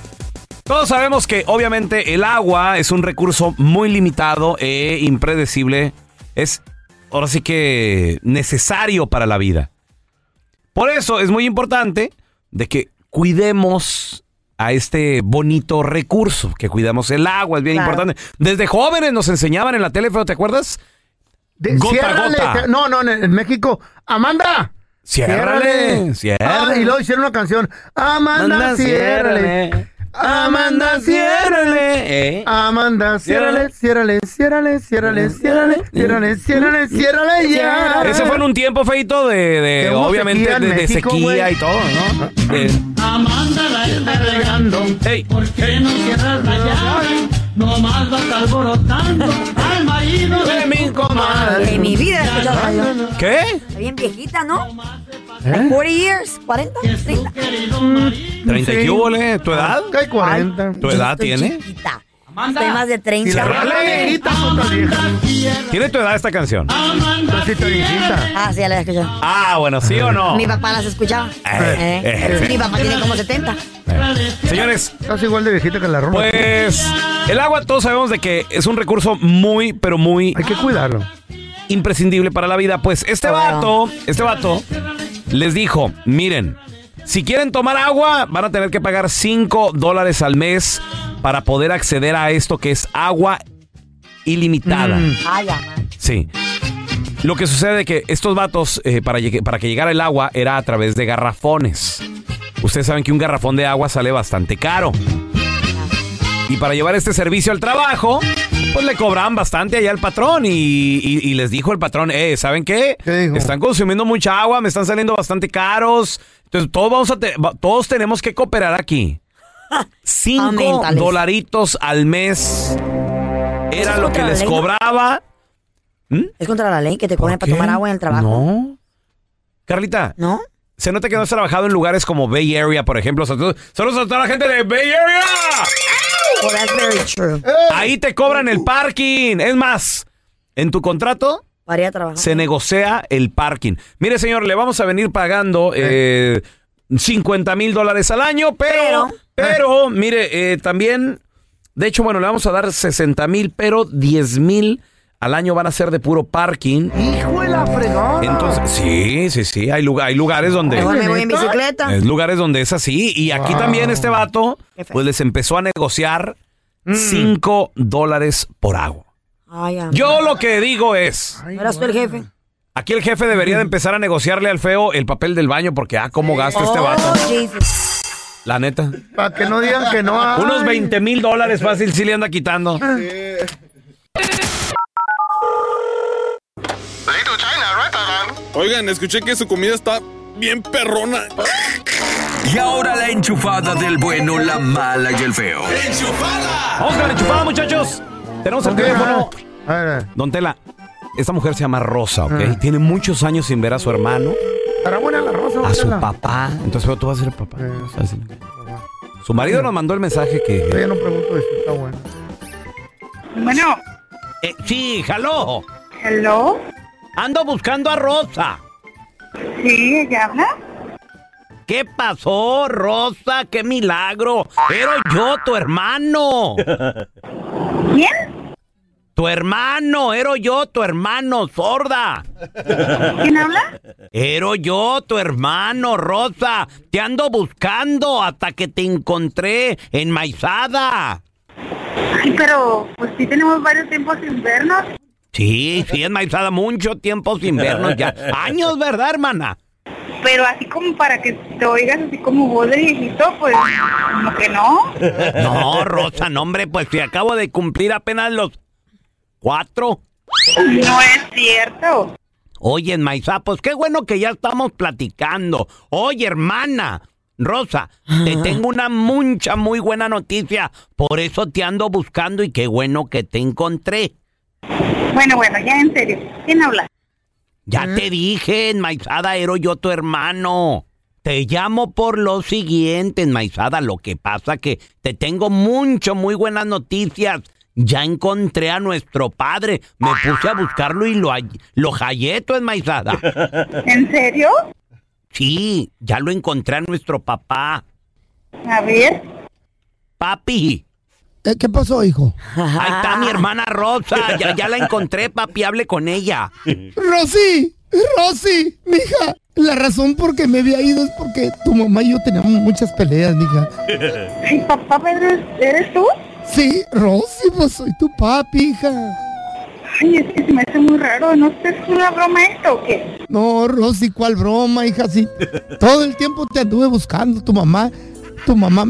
S1: Todos sabemos que obviamente el agua es un recurso muy limitado e impredecible. Es ahora sí que necesario para la vida. Por eso es muy importante de que cuidemos a este bonito recurso que cuidamos el agua, es bien
S2: Claro.
S1: importante. Desde jóvenes nos enseñaban en la tele, ¿te acuerdas?
S2: De-
S1: gota a
S2: ciérrale,
S1: gota.
S2: te- No, no, en, en México. Amanda.
S1: Ciérrale, ciérrale.
S2: Ah, y luego hicieron una canción. Amanda,
S1: Amanda,
S2: ciérrale.
S1: ciérrale.
S2: Amanda, ciérrale.
S1: Eh.
S2: Amanda, ciérrale, ciérrale, ciérrale, ciérrale, ciérrale, ciérrale, ciérrale, ciérrale ya.
S1: Ese fue en un tiempo feito de, de, obviamente,
S2: sequía
S1: de, de
S2: México,
S1: sequía
S2: güey.
S1: y todo, ¿no? De-
S39: Amanda la está regando. ¿Por qué no cierras la llave? No más vas alborotando al marido de mi comadre.
S3: En mi vida he escuchado radio.
S1: ¿Qué?
S3: Está bien viejita, ¿no?
S2: ¿Eh?
S3: Like 40 years, 40, 30.
S1: ¿30 y qué? ¿Tu edad?
S2: ¿Qué hay 40?
S1: ¿Tu edad tiene?
S3: chiquita. Estoy más de 30.
S2: Y la rola viejita.
S1: ¿Tiene tu edad esta canción?
S3: Ah, sí, ya la he escuchado.
S1: Ah, bueno, ¿sí o no?
S3: Mi papá las escuchaba.
S1: Eh,
S3: Eh,
S1: eh.
S3: Mi papá tiene como 70.
S1: Señores,
S2: Estás igual de viejita que la rola.
S1: pues el agua todos sabemos de que es un recurso muy, pero muy...
S2: Hay que cuidarlo.
S1: Imprescindible para la vida. Pues este vato, este vato les dijo, miren, si quieren tomar agua, van a tener que pagar 5 dólares al mes para poder acceder a esto que es agua ilimitada.
S3: Man.
S1: Sí. Lo que sucede es que estos vatos, eh, para, para que llegara el agua, era a través de garrafones. Ustedes saben que un garrafón de agua sale bastante caro. Y para llevar este servicio al trabajo, pues le cobraban bastante allá al patrón. Y, y- y les dijo el patrón, eh, ¿saben qué? Están consumiendo mucha agua, me están saliendo bastante caros. Entonces, todos, vamos a te- todos tenemos que cooperar aquí. Cinco
S3: Aumentales.
S1: dolaritos al mes era lo que les
S3: ley, ¿no?
S1: cobraba.
S3: Es contra la ley que te cobran para tomar agua en el trabajo.
S1: No. Carlita.
S3: ¿No?
S1: Se nota que no has trabajado en lugares como Bay Area, por ejemplo. Saludos a toda la gente de Bay Area.
S3: Well, that's very true.
S1: Ahí te cobran el parking. Es más, en tu contrato
S3: trabajar.
S1: se negocia el parking. Mire, señor, le vamos a venir pagando eh, 50 mil dólares al año, pero, pero, mire, eh, también, de hecho, bueno, le vamos a dar 60 mil, pero 10 mil al año van a ser de puro parking.
S2: Hijo de la fregada.
S1: Entonces, sí, sí, sí, hay, lugar, hay lugares donde...
S3: Mejor me voy en bicicleta.
S1: Es lugares donde es así. Y aquí
S2: Wow.
S1: también este vato, pues les empezó a negociar
S2: Mm.
S1: 5 dólares por agua.
S3: Ay, ya.
S1: Yo lo que digo es,
S3: ¿No eras tú el jefe?
S1: aquí el jefe debería de empezar a negociarle al feo el papel del baño porque, ah, cómo gasta este
S3: Oh,
S1: vato.
S3: Jesus.
S1: La neta.
S2: Para que no digan que no hay.
S1: Unos 20 mil dólares fácil sí le anda quitando.
S36: Oigan, escuché que su comida está bien perrona.
S11: Y ahora la enchufada del bueno, la mala y el feo.
S1: Vamos con la enchufada, muchachos. Tenemos el teléfono. Don Tela, esta mujer se llama Rosa, ¿ok?
S2: Ah.
S1: Tiene muchos años sin ver a su hermano, a su papá. Entonces, pero tú vas a ser el papá. Ser- Su marido nos mandó el mensaje que...
S2: Yo ya no pregunto si está buena.
S42: Bueno,
S1: Eh, sí, jaló.
S42: hello.
S1: Ando buscando a Rosa.
S42: Sí, ella habla.
S1: ¿Qué pasó, Rosa? ¡Qué milagro! ¡Era yo, tu hermano!
S42: ¿Quién?
S1: ¡Tu hermano! ¡Era yo, tu hermano, sorda!
S42: ¿Quién habla?
S1: Era yo, tu hermano, Rosa. Te ando buscando hasta que te encontré en Maizada.
S42: Ay, pero pues sí tenemos varios tiempos sin vernos.
S1: Sí, sí, en Maizada, mucho tiempo sin vernos ya. Años, ¿verdad, hermana?
S42: Pero así como para que te oigas así como voz de viejito, pues como que no.
S1: No, Rosa, no, hombre, pues si acabo de cumplir apenas los cuatro.
S42: No es cierto.
S1: Oye, pues qué bueno que ya estamos platicando. Oye, hermana, Rosa, te tengo una mucha, muy buena noticia. Por eso te ando buscando y qué bueno que te encontré.
S42: Bueno, bueno, ya en serio. ¿Quién habla?
S1: Ya te dije, enmaizada, era yo tu hermano. Te llamo por lo siguiente, enmaizada. Lo que pasa que te tengo mucho, muy buenas noticias. Ya encontré a nuestro padre. Me puse a buscarlo y lo, lo hallé, tu enmaizada.
S42: ¿En serio?
S1: Sí, ya lo encontré a nuestro papá.
S42: A ver.
S1: Papi.
S2: Eh, ¿Qué pasó, hijo?
S1: Ahí está mi hermana Rosa. Ya, ya la encontré, papi. Hable con ella.
S2: Rosy, Rosy, mija, La razón por que me había ido es porque tu mamá y yo teníamos muchas peleas, mija.
S42: ¿Y papá Pedro eres tú?
S2: Sí, Rosy, pues soy tu papi, hija.
S42: Ay, es que se me hace muy raro. ¿No sé, es una broma esto o qué?
S2: No, Rosy, ¿cuál broma, hija? Sí, todo el tiempo te anduve buscando. Tu mamá, tu mamá,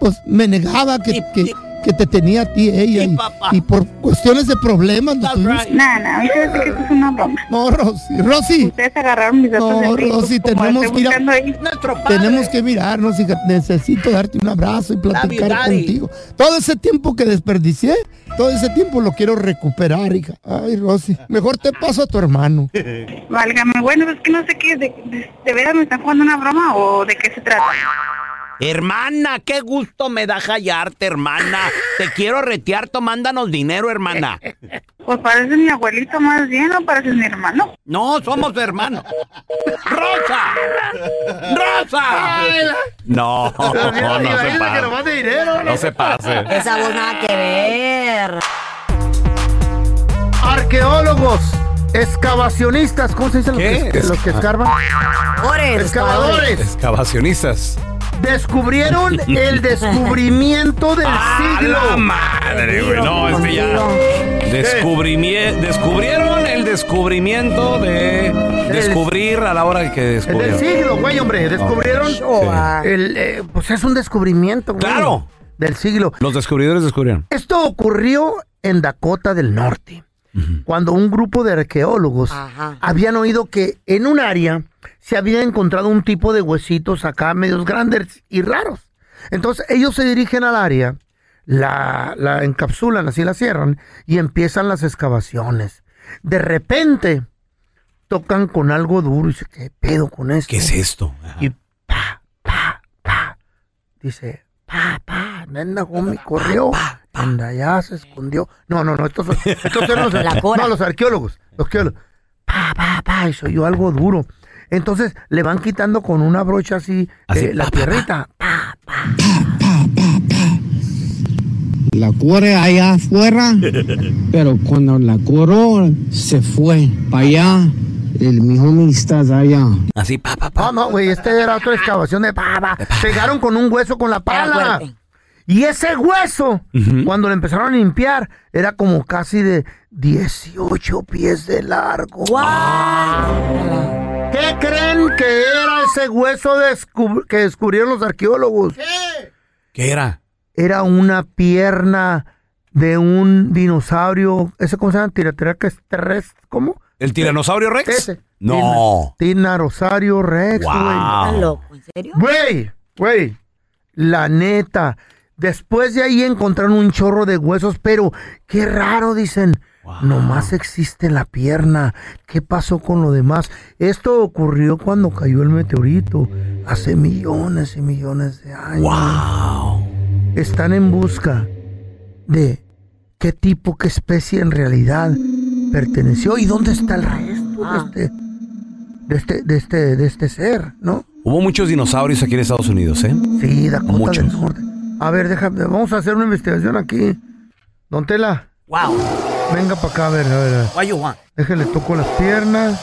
S2: pues me negaba que, que, que te tenía a ti ella. y, y por cuestiones de problemas. nos tuvimos-
S42: Nada, nada, a mí se me hace que esto es una broma.
S2: No, Rosy, Rosy.
S42: Ustedes agarraron mis datos
S2: No,
S42: de Facebook,
S2: Rosy, tenemos que ir a-
S42: buscando ahí.
S2: Tenemos que mirarnos, hija. Necesito darte un abrazo y platicar
S42: daddy.
S2: contigo. Todo ese tiempo que desperdicié, todo ese tiempo lo quiero recuperar, hija. Ay, Rosy, mejor te paso a tu hermano.
S42: Válgame, bueno, es que no sé qué, de, de, de veras me están jugando una broma o de qué se trata.
S1: Hermana, qué gusto me da hallarte, hermana. Te quiero retear, tomándanos dinero, hermana.
S42: Pues parece mi abuelito más bien, ¿no? Pareces mi hermano.
S1: No, somos hermanos. ¡Rosa! ¡Rosa! No, no se pase. No se pase.
S3: Esa voz nada que ver.
S2: Arqueólogos, excavacionistas, ¿cómo se dicen los que, los que escarban?
S3: Excavadores,
S2: Excavadores.
S1: Excavacionistas.
S2: Descubrieron el descubrimiento del siglo.
S1: ¡La madre, güey! No, este ya. Descubrimie- descubrieron el descubrimiento de descubrir a la hora que
S2: El del
S1: descubrieron.
S2: siglo, güey, hombre. Descubrieron. El, eh, pues es un descubrimiento, güey.
S1: Claro.
S2: Del siglo.
S1: Los descubridores descubrieron.
S2: Esto ocurrió en Dakota del Norte, cuando un grupo de arqueólogos habían oído que en un área se había encontrado un tipo de huesitos acá medios grandes y raros. Entonces ellos se dirigen al área, la, la encapsulan, así la cierran, y empiezan las excavaciones. De repente tocan con algo duro y dice, ¿qué pedo con esto?
S1: ¿Qué es esto?
S2: Y pa, pa, pa. Dice, pa, pa, nena, homie, corrió. Anda, ya se escondió. No, no, no, estos son, estos los,
S3: La cora.
S2: no, los arqueólogos. Los arqueólogos. Pa, pa, pa, y se oyó algo duro. Entonces le van quitando con una brocha así, eh, la tierrita.
S43: La cuore allá afuera, pero cuando la curó se fue para allá. El mi homie está allá.
S1: Así, pa, pa,
S2: No, no, güey, este era otra excavación de pa, pa. Pegaron con un hueso con la pala. Y ese hueso, cuando lo empezaron a limpiar, era como casi de 18 pies de largo. ¿Qué creen que era ese hueso descub- que descubrieron los arqueólogos?
S1: ¿Qué era?
S2: Era una pierna de un dinosaurio. ¿Ese cómo se llama? Tirateracus terrestre. ¿Cómo?
S1: ¿El tiranosaurio Rex?
S2: Ese.
S1: No.
S2: Tiranosaurio Rex, güey.
S1: Wow.
S3: ¿En serio?
S2: Güey, güey. La neta. Después de ahí encontraron un chorro de huesos, pero qué raro, dicen. Nomás existe la pierna. ¿Qué pasó con lo demás? Esto ocurrió cuando cayó el meteorito, hace millones y millones de años. Están en busca de qué tipo, qué especie en realidad perteneció y dónde está el resto de, este, de, este, de, este, de este ser, ¿no?
S1: Hubo muchos dinosaurios aquí en Estados Unidos, ¿eh?
S2: Sí, Dakota
S1: Muchos.
S2: del Norte. A ver, déjame, vamos a hacer una investigación aquí. Don Tela.
S3: Wow.
S2: Venga para acá, a ver, a ver. a ver.
S3: What you want?
S2: Déjale, toco las piernas.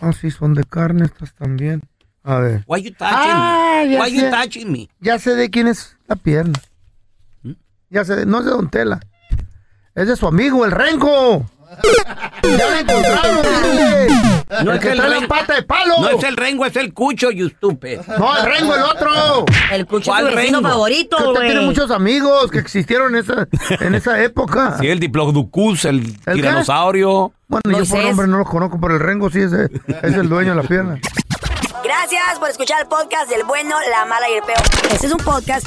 S2: Ah, sí, son de carne estas también. A ver.
S1: Why you touching
S2: Ah,
S1: me? Why you
S2: sé.
S1: touching me?
S2: Ya sé de quién es la pierna.
S1: ¿Mm?
S2: Ya sé, de- no es de Don Tela. Es de su amigo, el Renco. Ya lo encontraron, dile.
S1: No
S2: el
S1: es
S2: que
S1: el
S2: trae la pata de palo.
S1: No es el rengo, es el cucho, you stupid.
S2: No, el Rengo, el otro.
S3: El cucho
S1: ¿Cuál
S3: es vecino
S1: Rengo?
S3: favorito,
S2: Que usted
S3: güey.
S2: tiene muchos amigos que existieron en esa, en esa época.
S1: Sí, el diplodocus, el, tiranosaurio.
S2: Bueno, yo por nombre no lo conozco, pero el Rengo sí es, el- es el dueño de la pierna.
S3: Gracias por escuchar el podcast del bueno, la mala y el peor. Este es un podcast